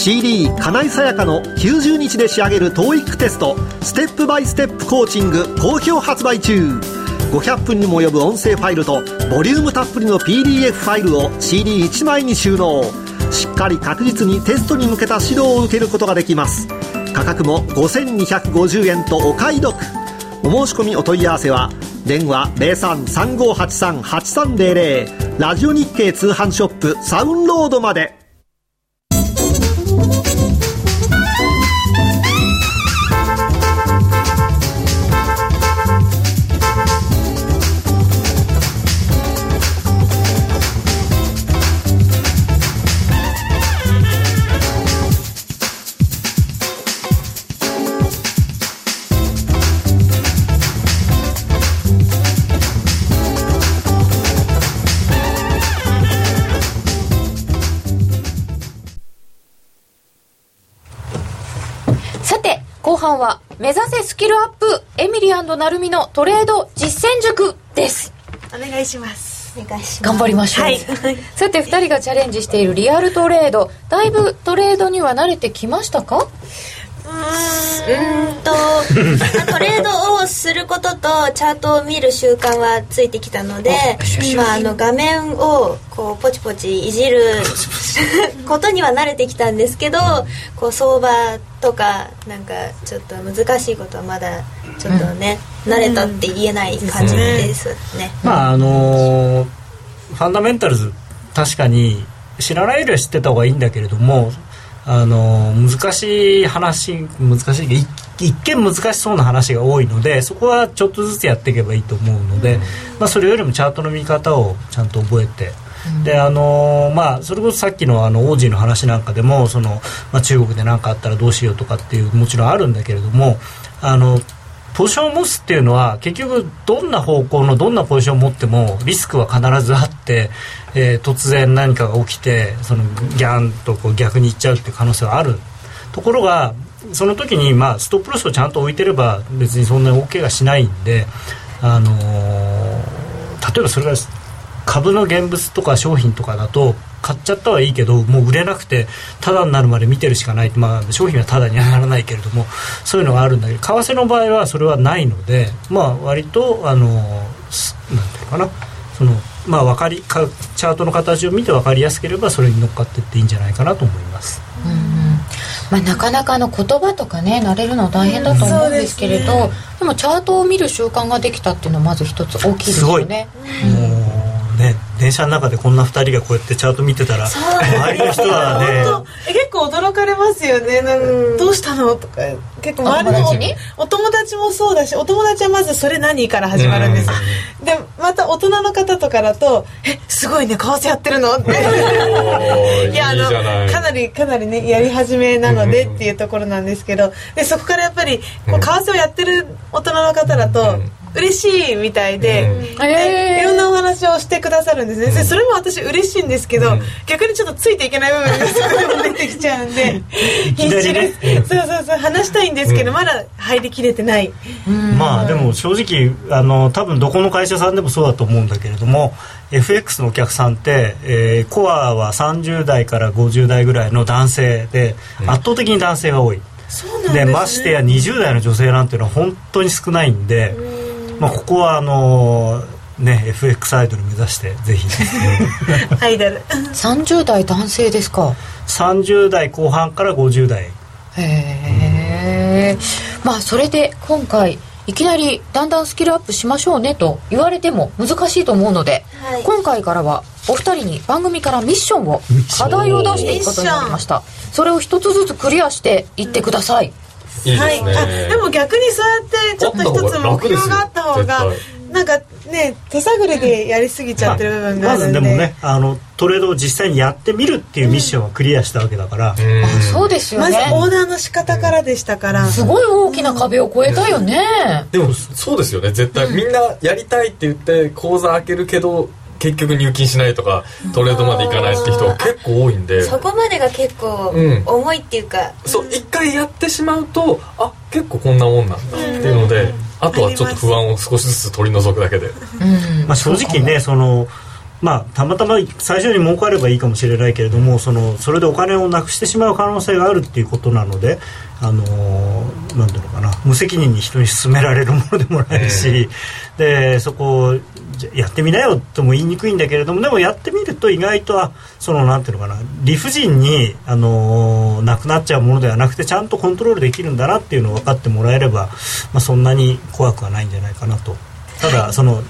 CD 金井さやかの90日で仕上げる TOEIC テストステップバイステップコーチング好評発売中。500分にも及ぶ音声ファイルとボリュームたっぷりの PDF ファイルを CD1 枚に収納。しっかり確実にテストに向けた指導を受けることができます。価格も5250円とお買い得。お申し込みお問い合わせは電話0335838300ラジオ日経通販ショップサウンロードまで。半は、目指せスキルアップ、エミリーなるみのトレード実践塾です。お願いします。お願いします。頑張りましょう。はい。さて、二人がチャレンジしているリアルトレード、だいぶトレードには慣れてきましたか？うーんとまあトレードをすることとチャートを見る習慣はついてきたのでまあ、あの画面をこうポチポチいじることには慣れてきたんですけどこう相場とかなんかちょっと難しいことはまだちょっとね、慣れたって言えない感じですね。まああのーファンダメンタルズ確かに知らないよりは知ってた方がいいんだけれどもあのー難しい話難しい一一見難しそうな話が多いのでそこはちょっとずつやっていけばいいと思うので、まあ、それよりもチャートの見方をちゃんと覚えて。であのーまあ、それこそさっきのあの王子の話なんかでもその、まあ、中国で何かあったらどうしようとかっていうもちろんあるんだけれどもあのポジションを持つっていうのは結局どんな方向のどんなポジションを持ってもリスクは必ずあって、えー突然何かが起きてそのギャンとこう逆にいっちゃうっていう可能性はある。ところがその時にまあストップロスをちゃんと置いてれば別にそんなに大怪我しないんで、あのー例えばそれが株の現物とか商品とかだと買っちゃったはいいけどもう売れなくてタダになるまで見てるしかない、まあ、商品はタダにはならないけれどもそういうのがあるんだけど為替の場合はそれはないので、まあ、割とあのすなんていうのかな。その、まあ、わかりかチャートの形を見て分かりやすければそれに乗っかっていっていいんじゃないかなと思います。まあ、なかなかの言葉とかね慣れるの大変だと思うんですけれど、うんそうでもチャートを見る習慣ができたっていうのはまず一つ大きいですよね。もうね電車の中でこんな2人がこうやってチャート見てたら周りの人はね結構驚かれますよね。なんかどうしたの？とか結構周りのお友達に？お友達もそうだしお友達はまずそれ何から始まるんですよ。でまた大人の方とかだと「えすごいね為替やってるの? 」っていいやあのかなりかなりねやり始めなのでっていうところなんですけど。でそこからやっぱりこう為替をやってる大人の方だと嬉しいみたいで、へーでいろんなお話をしてくださるんですね、でそれも私嬉しいんですけど、逆にちょっとついていけない部分が出てきちゃうんで 必死です、そうそうそう話したいんですけど、まだ入りきれてない、まあでも正直あの多分どこの会社さんでもそうだと思うんだけれども FX のお客さんって、えーコアは30代から50代ぐらいの男性で、圧倒的に男性が多い。でね。ましてや20代の女性なんていうのは本当に少ないんで、まあ、ここはあのね FX アイドル目指してぜひ。アイドル。30代男性ですか？30代後半から50代。へえまあそれで今回いきなりだんだんスキルアップしましょうねと言われても難しいと思うので、はい。今回からはお二人に番組からミッションを課題を出していくことになりました。それを一つずつクリアしていってください、いい。ですはい、でも逆にそうやってちょっと一つ目標があった方があった方が楽ですなんかね手探りでやりすぎちゃってる部分があまるんで、ずでもねあのトレードを実際にやってみるっていうミッションはクリアしたわけだから、うん。あそうですよまずねオーダーの仕方からでしたから、すごい大きな壁を越えたよね。でもそうですよね。絶対みんなやりたいって言って口座開けるけど結局入金しないとかトレードまでいかないって人が結構多いんで。そこまでが結構うん重いっていうか、そう一回やってしまうとあ結構こんなもんなんだっていうのであとはちょっと不安を少しずつ取り除くだけで。うん。まあ、正直ねそのまあたまたま最初に儲かればいいかもしれないけれどもそのそれでお金をなくしてしまう可能性があるっていうことなのであのーなんていうのかな。無責任に人に勧められるものでもないし、でそこやってみなよとも言いにくいんだけれどもでもやってみると意外とはそのなんていうのかな理不尽に、あのーなくなっちゃうものではなくてちゃんとコントロールできるんだなっていうのを分かってもらえれば、まあ、そんなに怖くはないんじゃないかなと。ただその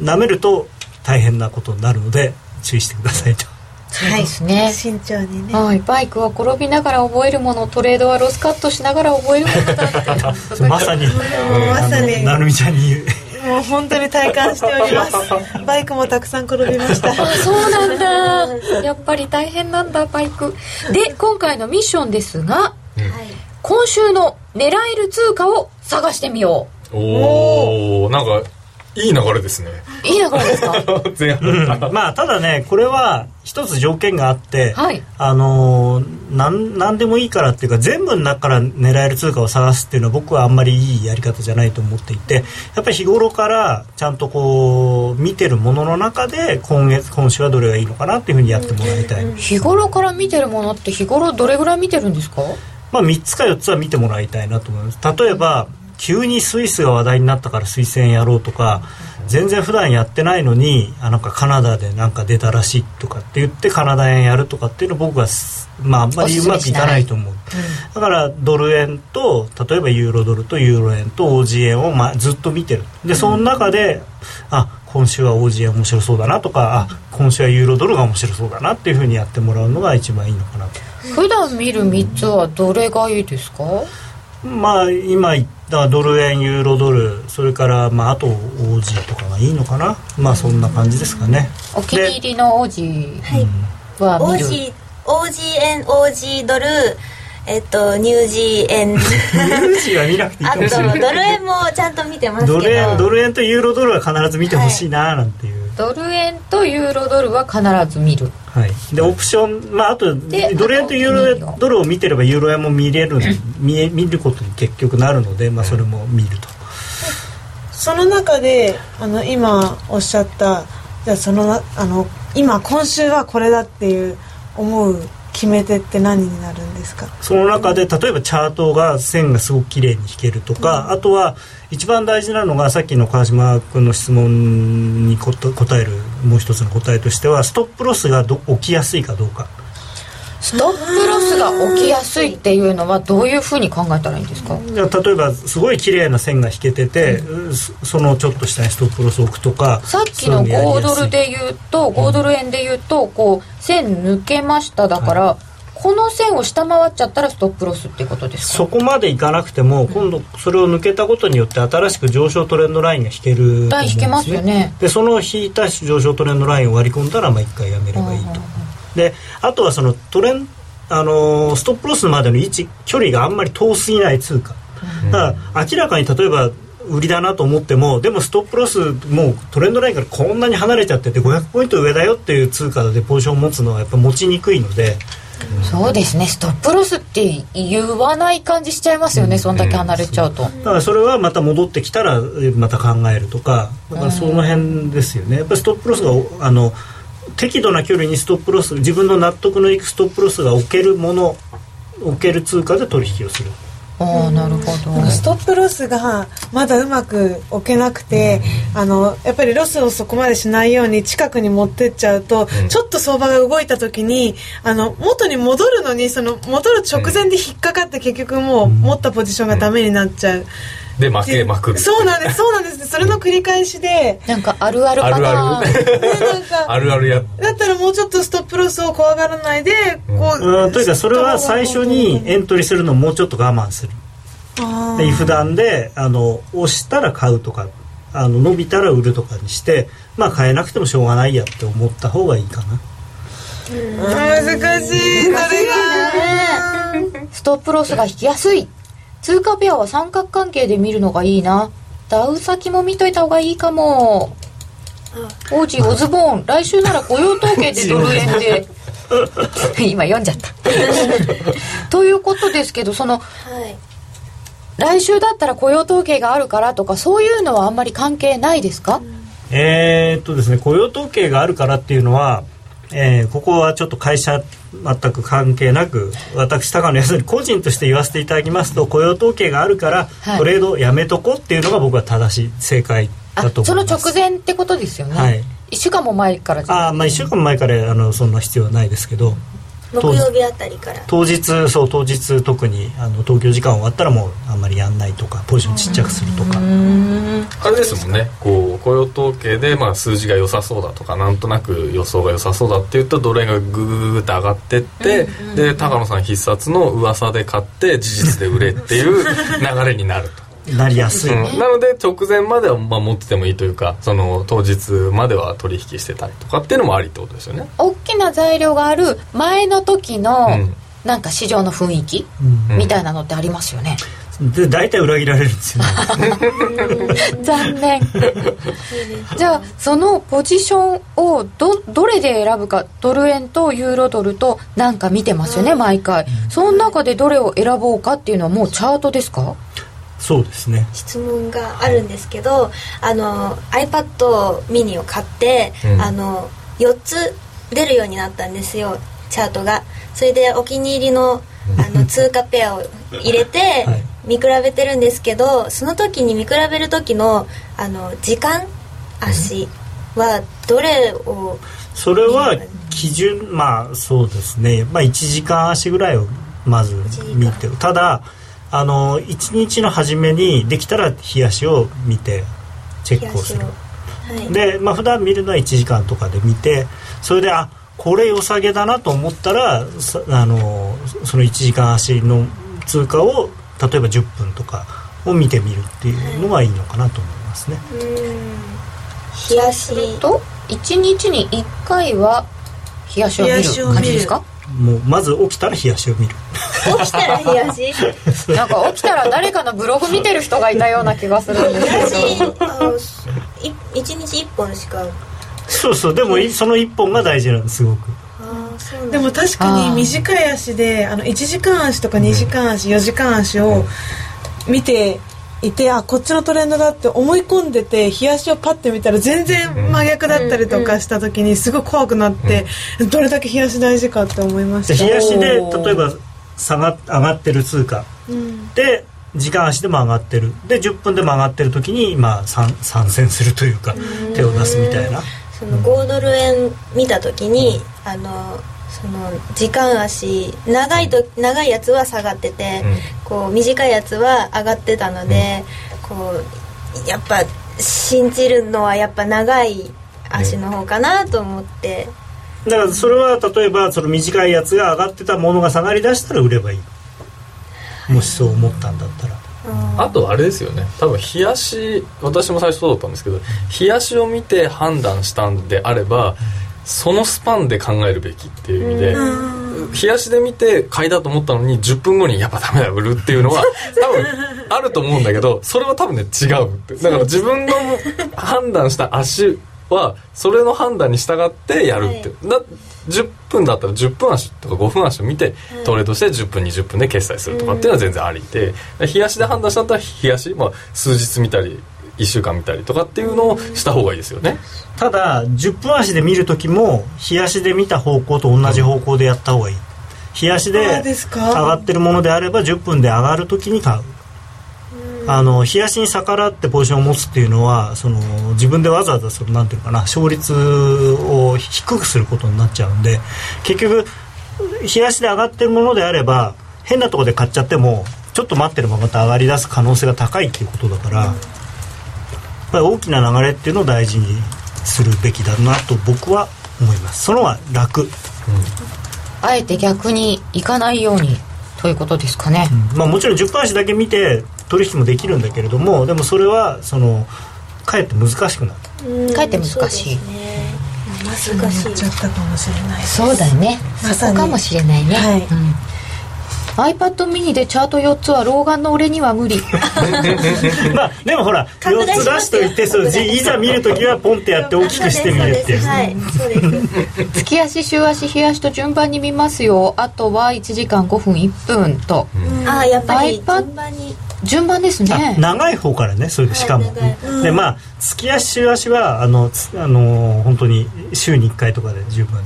舐めると大変なことになるので注意してくださいと。そうですね、慎重にね。はい、バイクは転びながら覚えるものトレードはロスカットしながら覚えるものだ まさに、まさに。なるみちゃんに言うもう本当に体感しております。バイクもたくさん転びました。あそうなんだ。やっぱり大変なんだバイク。で今回のミッションですがはい。今週の狙える通貨を探してみよおおなんかいい流れですね。ういい流れですか？前半だったらまあただねこれは一つ条件があって、はい。あのーなんなんでもいいからっていうか全部の中から狙える通貨を探すっていうのは僕はあんまりいいやり方じゃないと思っていてやっぱり日頃からちゃんとこう見てるものの中で今月今週はどれがいいのかなっていうふうにやってもらいたい、日頃から見てるものって日頃どれぐらい見てるんですか？まあ、3つか4つは見てもらいたいなと思います。例えば急にスイスが話題になったから推薦やろうとか全然普段やってないのにあなんかカナダでなんか出たらしいとかって言ってカナダ円やるとかっていうの僕はすまああんまりうまくいかないと思う。だからドル円と例えばユーロドルとユーロ円と OG 円を、まあ、ずっと見てる。でその中であ今週は OG 円面白そうだなとかあ今週はユーロドルが面白そうだなっていうふうにやってもらうのが一番いいのかなと。普段見る3つはどれがいいですか？まあ今言ったドル円ユーロドルそれからまああと OG とかがいいのかな？まあそんな感じですかね。お気に入りの王子は見る。OG, OG 円 OG ドルえっとニュージー円。で UG は見なくていいあとかもしれない。ドル円もちゃんと見てますけど。ドル円ドル円とユーロドルは必ず見てほしいななんていう、ドル円とユーロドルは必ず見るはい。でオプションまああとでドル円とユーロドルを見てればユーロ円も見れる見え見ることに結局なるので、まあ、それも見ると。その中であの今おっしゃったじゃあそのなあの今今週はこれだっていう思う決め手って何になるんですか？その中で例えばチャートが線がすごく綺麗に引けるとか、あとは一番大事なのがさっきの川島君の質問に答えるもう一つの答えとしてはストップロスがど起きやすいかどうか。ストップロスが起きやすいっていうのはどういうふうに考えたらいいんですか？例えばすごい綺麗な線が引けてて、うん、そのちょっと下にストップロスを置くとかさっきの5ドルで言うと5ドル円で言うとこう線抜けましただから、はいこの線を下回っちゃったらストップロスっていうことですそこまでいかなくても、今度それを抜けたことによって新しく上昇トレンドラインが引けるライン引けますよね。でその引いた上昇トレンドラインを割り込んだらまあ1回やめればいいと、であとはそのトレンあのー、ストップロスまでの位置距離があんまり遠すぎない通貨、だから明らかに例えば売りだなと思ってもでもストップロスもうトレンドラインからこんなに離れちゃってて500ポイント上だよっていう通貨でポジションを持つのはやっぱ持ちにくいのでそうですね。ストップロスって言わない感じしちゃいますよね、うん、そんだけ離れちゃうと、だからそれはまた戻ってきたらまた考えるとかだからその辺ですよね。やっぱりストップロスがあの適度な距離にストップロス自分の納得のいくストップロスが置けるもの置ける通貨で取引をするあなるほど。ストップロスがまだうまく置けなくて、あのやっぱりロスをそこまでしないように近くに持ってっちゃうと、うん、ちょっと相場が動いた時にあの元に戻るのにその戻る直前で引っかかって結局もう持ったポジションがダメになっちゃう。で負けまくる。そうなんですそうなんです。それの繰り返しでなんかあるあるパターンある。あるあるあるや。だったらもうちょっとストップロスを怖がらないでこう、うん、というかそれは最初にエントリーするのをもうちょっと我慢する。で普段であの押したら買うとかあの伸びたら売るとかにしてまあ買えなくてもしょうがないやって思った方がいいかな。難しいそれが。ストップロスが引きやすい通貨ペアは三角関係で見るのがいいな。ダウ先も見といた方がいいかも。王子オズボーン来週なら雇用統計でドル円で。今読んじゃった。ということですけどその、はい、来週だったら雇用統計があるからとかそういうのはあんまり関係ないですか、えー、っとですね雇用統計があるからっていうのはえー、ここはちょっと会社全く関係なく私高野康に個人として言わせていただきますと雇用統計があるから、はい、トレードをやめとこうっていうのが僕は正しい正解だと思います。その直前ってことですよね、はい、1週間も前からあ、まあ、1週間も前からあのそんな必要はないですけど木曜日あたりから。当日そう当日特にあの東京時間終わったらもうあんまりやんないとかポジションちっちゃくするとか。あれですもんね。こう雇用統計でまあ数字が良さそうだとかなんとなく予想が良さそうだって言ったドル円がグググって上がってって、で高野さん必殺の噂で買って事実で売れっていう流れになるとなりやすい、うん、なので直前まではまあ持っててもいいというかその当日までは取引してたりとかっていうのもありってことですよね。大きな材料がある前の時の、うん、なんか市場の雰囲気、うん、みたいなのってありますよね、で大体裏切られるんですよ、ね、残念。じゃあそのポジションをどどれで選ぶかドル円とユーロドルとなんか見てますよね毎回。その中でどれを選ぼうかっていうのはもうチャートですか？そうですね。質問があるんですけどあの iPad mini を買って、うん、あの4つ出るようになったんですよチャートが。それでお気に入りのあの通貨ペアを入れて 見比べてるんですけどその時に見比べる時のあの時間足はどれをそれは基準まあそうですね。まあ1時間足ぐらいをまず見てただあの1日の初めにできたら冷やしを見てチェックをする、はい、で、まあ普段見るのは1時間とかで見てそれであこれ良さげだなと思ったらあのその1時間足の通貨を例えば10分とかを見てみるっていうのがいいのかなと思いますね、はい、冷やし。と1日に1回は冷やしを見る感じですか？もうまず起きたら冷やしを見る。起きたら冷やし？なんか起きたら誰かのブログ見てる人がいたような気がするんですけど。一日一本しか。そうそうでもその一本が大事なんですすごく。でも確かに短い足であの1時間足とか2時間足、うん、4時間足を見ていてあこっちのトレンドだって思い込んでて冷やしをパッて見たら全然真逆だったりとかした時にすごい怖くなって、どれだけ冷やし大事かって思いました。冷やしで例えば下が上がってる通貨、うん、で時間足でも上がってる。で10分でも上がってる時に、まあ、参戦するというか手を出すみたいな。その5ドル円見た時に、うん、あのその時間足長いと長いやつは下がってて、こう短いやつは上がってたので、こうやっぱ信じるのはやっぱ長い足の方かなと思って、だからそれは例えばその短いやつが上がってたものが下がりだしたら売ればいい。もしそう思ったんだったら。あとあれですよね。多分冷やし私も最初そうだったんですけど冷やしを見て判断したんであればそのスパンで考えるべきっていう意味で冷やしで見て買いだと思ったのに10分後にやっぱダメだ売るっていうのは 多分あると思うんだけどそれは多分ね違うって。だから自分の判断した足はそれの判断に従ってやるって、だ10分だったら10分足とか5分足を見てトレードして10分20分で決済するとかっていうのは全然ありで冷やしで判断したんだったら冷やし、まあ、数日見たり1週間見たりとかっていうのをした方がいいですよね。ただ10分足で見る時も冷やしで見た方向と同じ方向でやった方がいい。冷やしで上がってるものであれば10分で上がる時に買う。あの冷やしに逆らってポジションを持つっていうのはその自分でわざわざそのなんていうのかな勝率を低くすることになっちゃうんで結局冷やしで上がってるものであれば変なところで買っちゃってもちょっと待ってればまた上がり出す可能性が高いっていうことだから、やっぱり大きな流れっていうのを大事にするべきだなと僕は思います。その方が楽、あえて逆にいかないようにということですかね、まあ、もちろん10分足だけ見て取引もできるんだけれどもでもそれはそのかえって難しくなる。かえって難しい。難しい。ちゃったかもしれないそうだね。そこかもしれないね、はい。うん iPad mini でチャート4つは老眼の俺には無理。まあでもほら4拡大つ出しといてそうじいざ見るときはポンってやって大きくしてみるっていう。はい。そうです。月足週足日足と順番に見ますよ。あとは1時間5分1分と、ああやっぱり順番に。順番ですあね長い方からねそれでしかも、はい。でまあ月足週足はあのつあの本当に週に1回とかで十分。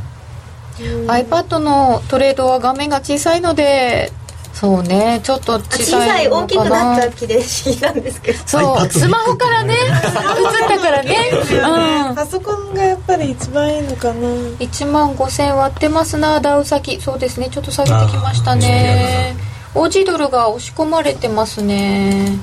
iPad のトレードは画面が小さいのでそうねちょっと小小さいさい大きくなっちゃう気で不思議なんですけど。そうスマホからね映ったからね。うん。パソコンがやっぱり一番いいのかな。1万5000割ってますなダウ先。そうですねちょっと下げてきましたね。オージードルが押し込まれてますね。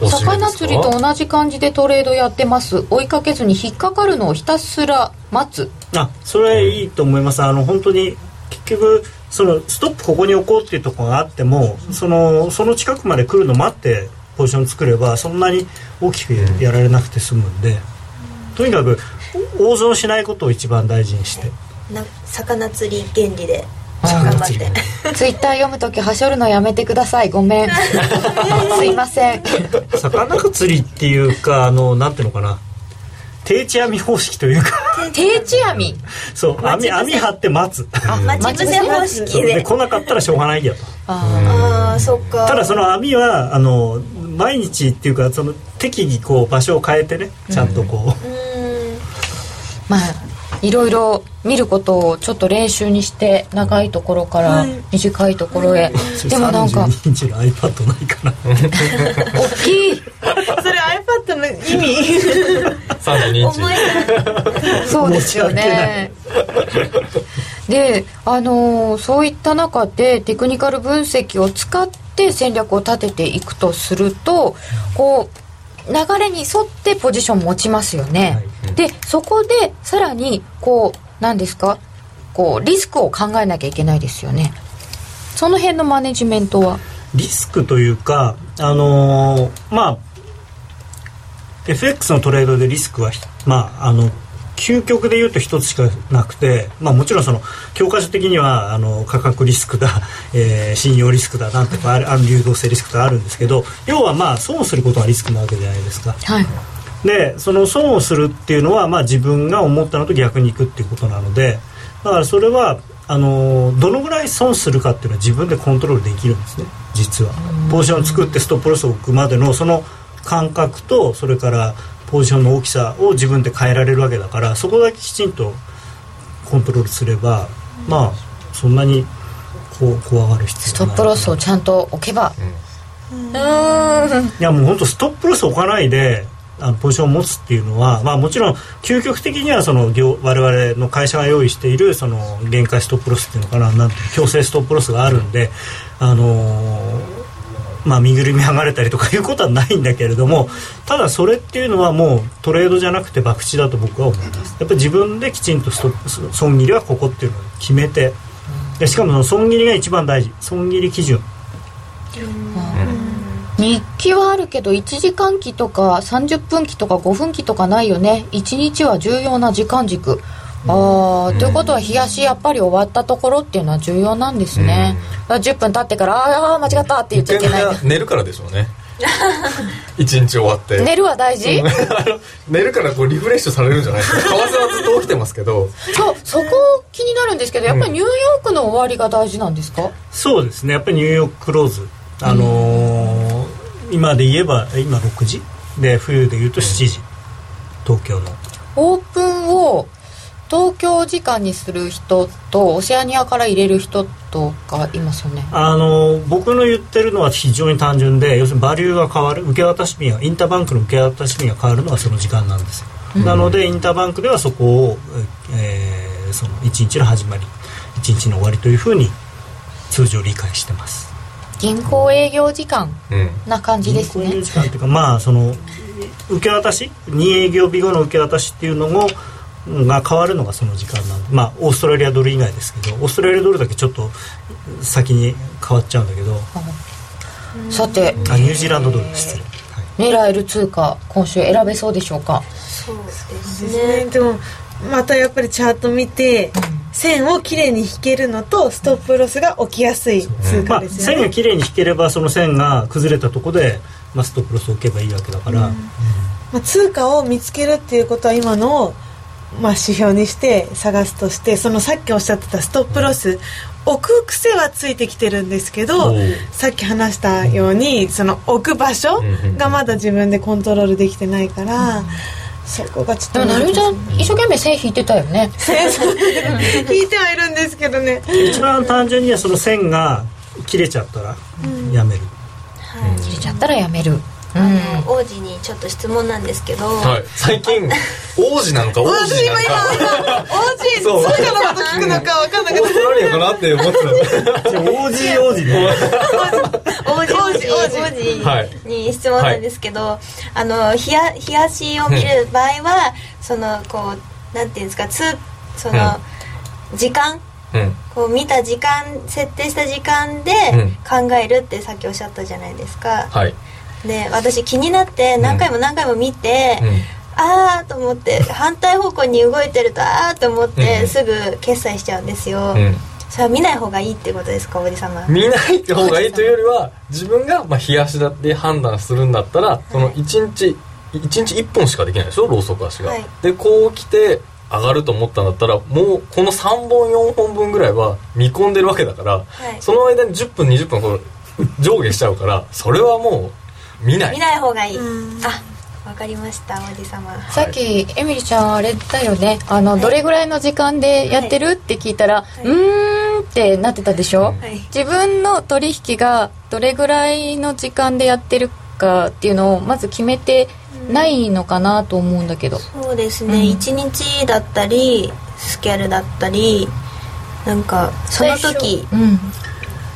お魚釣りと同じ感じでトレードやってます。追いかけずに引っかかるのをひたすら待つ。あそれいいと思います。あの本当に結局そのストップここに置こうっていうところがあってもそのその近くまで来るの待ってポジション作ればそんなに大きくやられなくて済むんで、とにかく大損しないことを一番大事にして。な魚釣り原理で魚頑張って。釣り。ねツイッター読む時はしょるのやめてください。ごめん。すいません。魚釣りっていうかあのなんていうのかな定置網方式というか。定置網？そう網網張って待つ。待ち伏せ方式で。で来なかったらしょうがないよとあああそっか。ただその網はあの毎日っていうかその適宜こう場所を変えてねちゃんとこう、うん。ーまあいろいろ見ることをちょっと練習にして長いところから短いところへ、でもなんか32インチの iPad ないかな 大きい それ iPad の意味。32インチ思い。がそうですよね。であのーそういった中でテクニカル分析を使って戦略を立てていくとするとこう流れに沿ってポジション持ちますよね、でそこでさらにこう何ですか？こうリスクを考えなきゃいけないですよね。その辺のマネジメントは？リスクというかあのーまあ FX のトレードでリスクはまああの究極で言うと一つしかなくて、まあ、もちろんその教科書的にはあの価格リスクだ、えー信用リスクだなんとかあるある流動性リスクとあるんですけど要はまあ損をすることがリスクなわけじゃないですか。はい。でその損をするっていうのは、まあ、自分が思ったのと逆にいくっていうことなのでだからそれはあのどのぐらい損するかっていうのは自分でコントロールできるんですね実は。ポジションを作ってストップロスを置くまでのその感覚とそれからポジションの大きさを自分で変えられるわけだからそこだけきちんとコントロールすればまあそんなにこう怖がる必ス要はない。トップロスをちゃんと置けば。うーん。いやもう本当ストップロス置かないであのポジションを持つっていうのは、まあ、もちろん究極的にはその業我々の会社が用意しているその限界ストップロスっていうのかななんて強制ストップロスがあるんで、あのーまあ、身ぐるみ剥がれたりとかいうことはないんだけれどもただそれっていうのはもうトレードじゃなくて博打だと僕は思います。やっぱり自分できちんとストップ損切りはここっていうのを決めてでしかも損切りが一番大事。損切り基準。日記はあるけど1時間期とか30分期とか5分期とかないよね。1日は重要な時間軸ああ、ということは冷やしやっぱり終わったところっていうのは重要なんですね、うん、10分経ってからああ間違ったって言っちゃいけない。寝るからでしょうね。一日終わって。寝るは大事。寝るからこうリフレッシュされるんじゃないですか。為替はずっと起きてますけど。そうそこ気になるんですけどやっぱりニューヨークの終わりが大事なんですか、うん、そうですね。やっぱりニューヨーククローズ。あのー、今で言えば今6時？で冬で言うと7時、東京の。オープンを東京時間にする人とオセアニアから入れる人とかいますよね。あの僕の言ってるのは非常に単純で要するにバリューが変わる受け渡し便インターバンクの受け渡し便が変わるのはその時間なんですよ、うん、なのでインターバンクではそこを、えー、その1日の始まり1日の終わりというふうに通常理解してます。銀行営業時間な感じですね、銀行営業時間っていうかまあその受け渡し2営業日後の受け渡しっていうのもが変わるのがその時間なんでまあオーストラリアドル以外ですけどオーストラリアドルだけちょっと先に変わっちゃうんだけど、さてあニュージーランドドル失礼、狙える通貨今週選べそうでしょうか？そうですね。でもまたやっぱりチャート見て、線をきれいに引けるのとストップロスが起きやすい通貨ですよね、まあ、線がきれいに引ければその線が崩れたとこで、まあ、ストップロスを置けばいいわけだから、うん、まあ、通貨を見つけるっていうことは今のまあ、指標にして探すとしてそのさっきおっしゃってたストップロス置く癖はついてきてるんですけどさっき話したようにその置く場所がまだ自分でコントロールできてないから。そこがちょっとなるみちゃん一生懸命線引いてたよね。引いてはいるんですけどね。一番単純にはその線が切れちゃったらやめる、うん、切れちゃったらやめるあの、王子にちょっと質問なんですけど、はい、最近王子なのか王子なのか。今今王子 そう。通貨のこと聞くのか分かんなくてオーストラリアかなって思ってた。王子王子ね。王子王子王子に質問なんですけど、あの冷や冷やしを見る場合は、そのこうなんていうんですかつその、時間？うん、こう見た時間設定した時間で考えるってさっきおっしゃったじゃないですか、はい、で私気になって何回も何回も見て、うん、ああと思って反対方向に動いてるとああと思ってすぐ決済しちゃうんですよ、うん、それは見ない方がいいってことですかおじ様。見ないって方がいいというよりは自分がまあ冷やしだって判断するんだったらその1日1日1本しかできないでしょろうそく足が、はい、でこう来て上がると思ったんだったらもうこの3本4本分ぐらいは見込んでるわけだから、はい、その間に10分20分こう上下しちゃうからそれはもう見ない。見ない方がいい。あわかりましたおじ様。さっきエミリちゃんあれだよね。あの、はい、どれぐらいの時間でやってる、はい、って聞いたら、はい、うーんってなってたでしょ、はい、自分の取引がどれぐらいの時間でやってるかっていうのをまず決めてないのかなと思うんだけど、そうですね、うん、1日だったりスキャルだったりなんかその時、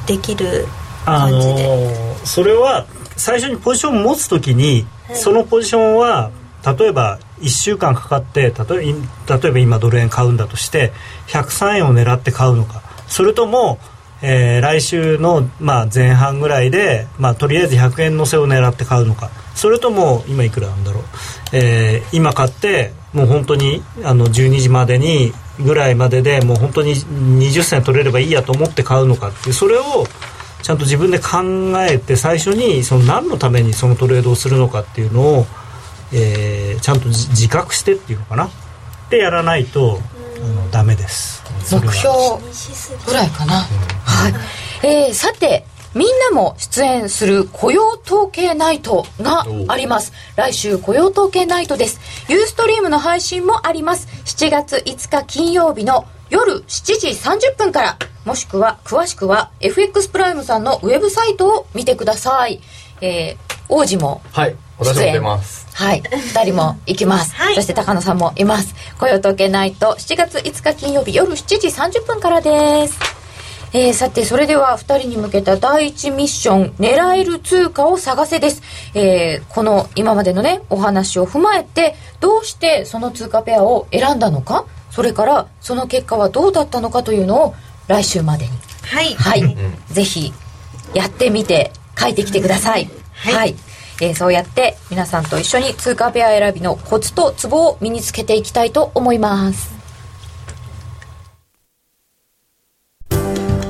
できる感じで、あのー、それは最初にポジションを持つ時に、そのポジションは例えば1週間かかって例え例えば今ドル円買うんだとして103円を狙って買うのか。それとも、えー、来週の、まあ、前半ぐらいで、まあ、とりあえず100円のせを狙って買うのか。それとも今いくらなんだろう、えー、今買ってもう本当にあの12時までにぐらいまででもう本当に20銭取れればいいやと思って買うのかってそれをちゃんと自分で考えて最初にその何のためにそのトレードをするのかっていうのを、えー、ちゃんと自覚してっていうのかな。でやらないと、あのダメです。目標。ぐらいかな、はい。えー、さてみんなも出演する雇用統計ナイトがあります。来週雇用統計ナイトです。ユーストリームの配信もあります。7月5日金曜日の夜7時30分からもしくは詳しくは FX プライムさんのウェブサイトを見てください、えー、王子も私も出ます。はい2人も行きます、はい。そして高野さんもいます。雇用統計ナイト7月5日金曜日夜7時30分からですえー、さてそれでは2人に向けた第1ミッション狙える通貨を探せです、えー、この今までのねお話を踏まえてどうしてその通貨ペアを選んだのかそれからその結果はどうだったのかというのを来週までに。はい。はい、ぜひやってみて書いてきてください。はい、えーそうやって皆さんと一緒に通貨ペア選びのコツとツボを身につけていきたいと思います。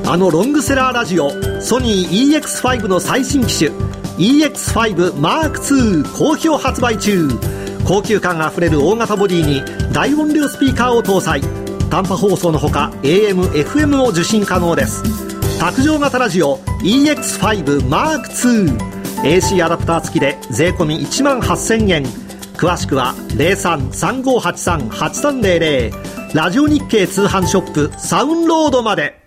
あのロングセラーラジオソニー EX5 の最新機種 EX5M2 好評発売中。高級感あふれる大型ボディに大音量スピーカーを搭載。短波放送のほか AM、FM を受信可能です。卓上型ラジオ EX5M2AC アダプター付きで税込1万8000円。詳しくは0335838300ラジオ日経通販ショップサウンロードまで。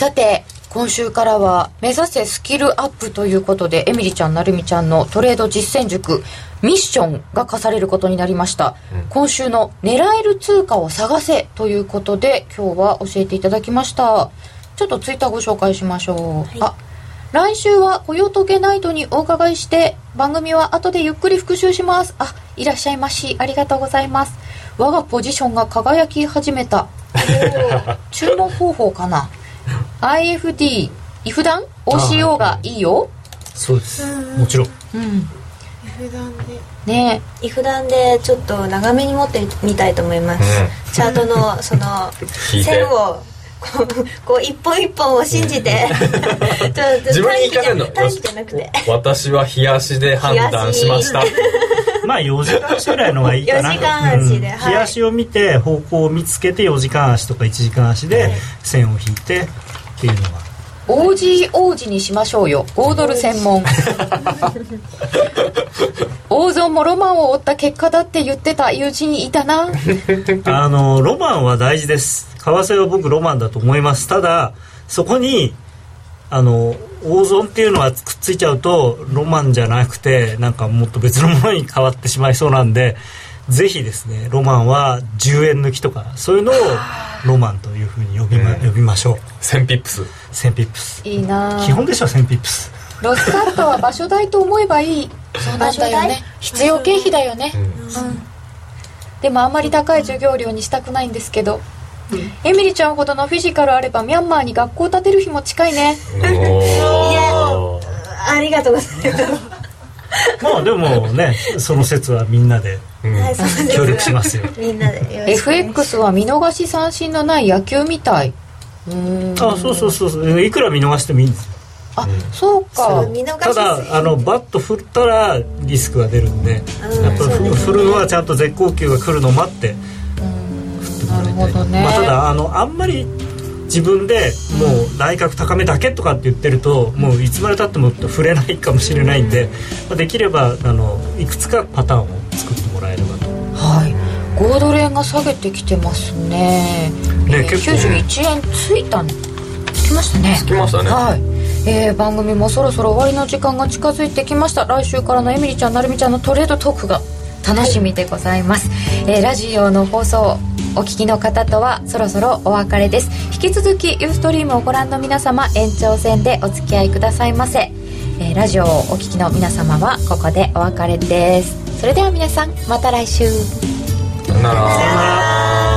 さて、今週からは目指せスキルアップということで、エミリちゃん、なるみちゃんのトレード実践塾、ミッションが課されることになりました。今週の狙える通貨を探せということで、今日は教えていただきました。ちょっとツイッターご紹介しましょう。あ、来週は雇用統計ナイトにお伺いして、番組は後でゆっくり復習します。あ、いらっしゃいまし。ありがとうございます。我がポジションが輝き始めた。注文方法かな。IFD、イフダン ?OCO がいいよ。そうです。もちろん。うん。普段で。ね。イフダンでちょっと長めに持ってみたいと思います、うチャートのその線を こうこう一本一本を信じて。ちょっと 自分に言い聞かせんの？短期じゃなくて。私は冷やしで判断しまし。たまあ4時間足ぐらいのがいいかな4時間足でうん。はい。日足を見て方向を見つけて4時間足とか1時間足で線を引いてっていうのが王子王子にしましょうよ。5ドル専門。王蔵もロマンを追った結果だって言ってた友人いたな。あのロマンは大事です為替は僕ロマンだと思います。ただそこにあの大損っていうのがくっついちゃうとロマンじゃなくてなんかもっと別のものに変わってしまいそうなんでぜひですねロマンは10円抜きとかそういうのをロマンというふうに呼びま,、呼びましょう。1000ピップス。1000ピップス。いいな基本でしょ1000ピップス。ロスカットは場所代と思えばいい。そうなんだよ場所代。ね。必要経費だよね。うん。でもあんまり高い授業料にしたくないんですけど。エミリちゃんほどのフィジカルあればミャンマーに学校建てる日も近いね。おー。ありがとうございます。まあでもねその説はみんなでうん協力しますよ。みんなで。FX は見逃し三振のない野球みたい。うーん。あそうそうそうそう。いくら見逃してもいいんですよ。あ、そうか。そう見逃ただあのバット振ったらリスクが出るんで、うんやっぱ振るのはちゃんと絶好球が来るのを待ってなるほどね。まあ、ただあのあんまり自分でもう内角高めだけとかって言ってるともういつまでたっても触れないかもしれないんで、まあ、できればあのいくつかパターンを作ってもらえればとはい。5ドル円が下げてきてますね。ねえー結構91円ついたんつきましたね。つきましたねはい。えー番組もそろそろ終わりの時間が近づいてきました来週からのエミリちゃんなるみちゃんのトレードトークが楽しみでございます、えーラジオの放送お聞きの方とはそろそろお別れです。引き続きユーストリームをご覧の皆様延長戦でお付き合いくださいませ、えーラジオをお聞きの皆様はここでお別れです。それでは皆さんまた来週。さよなら。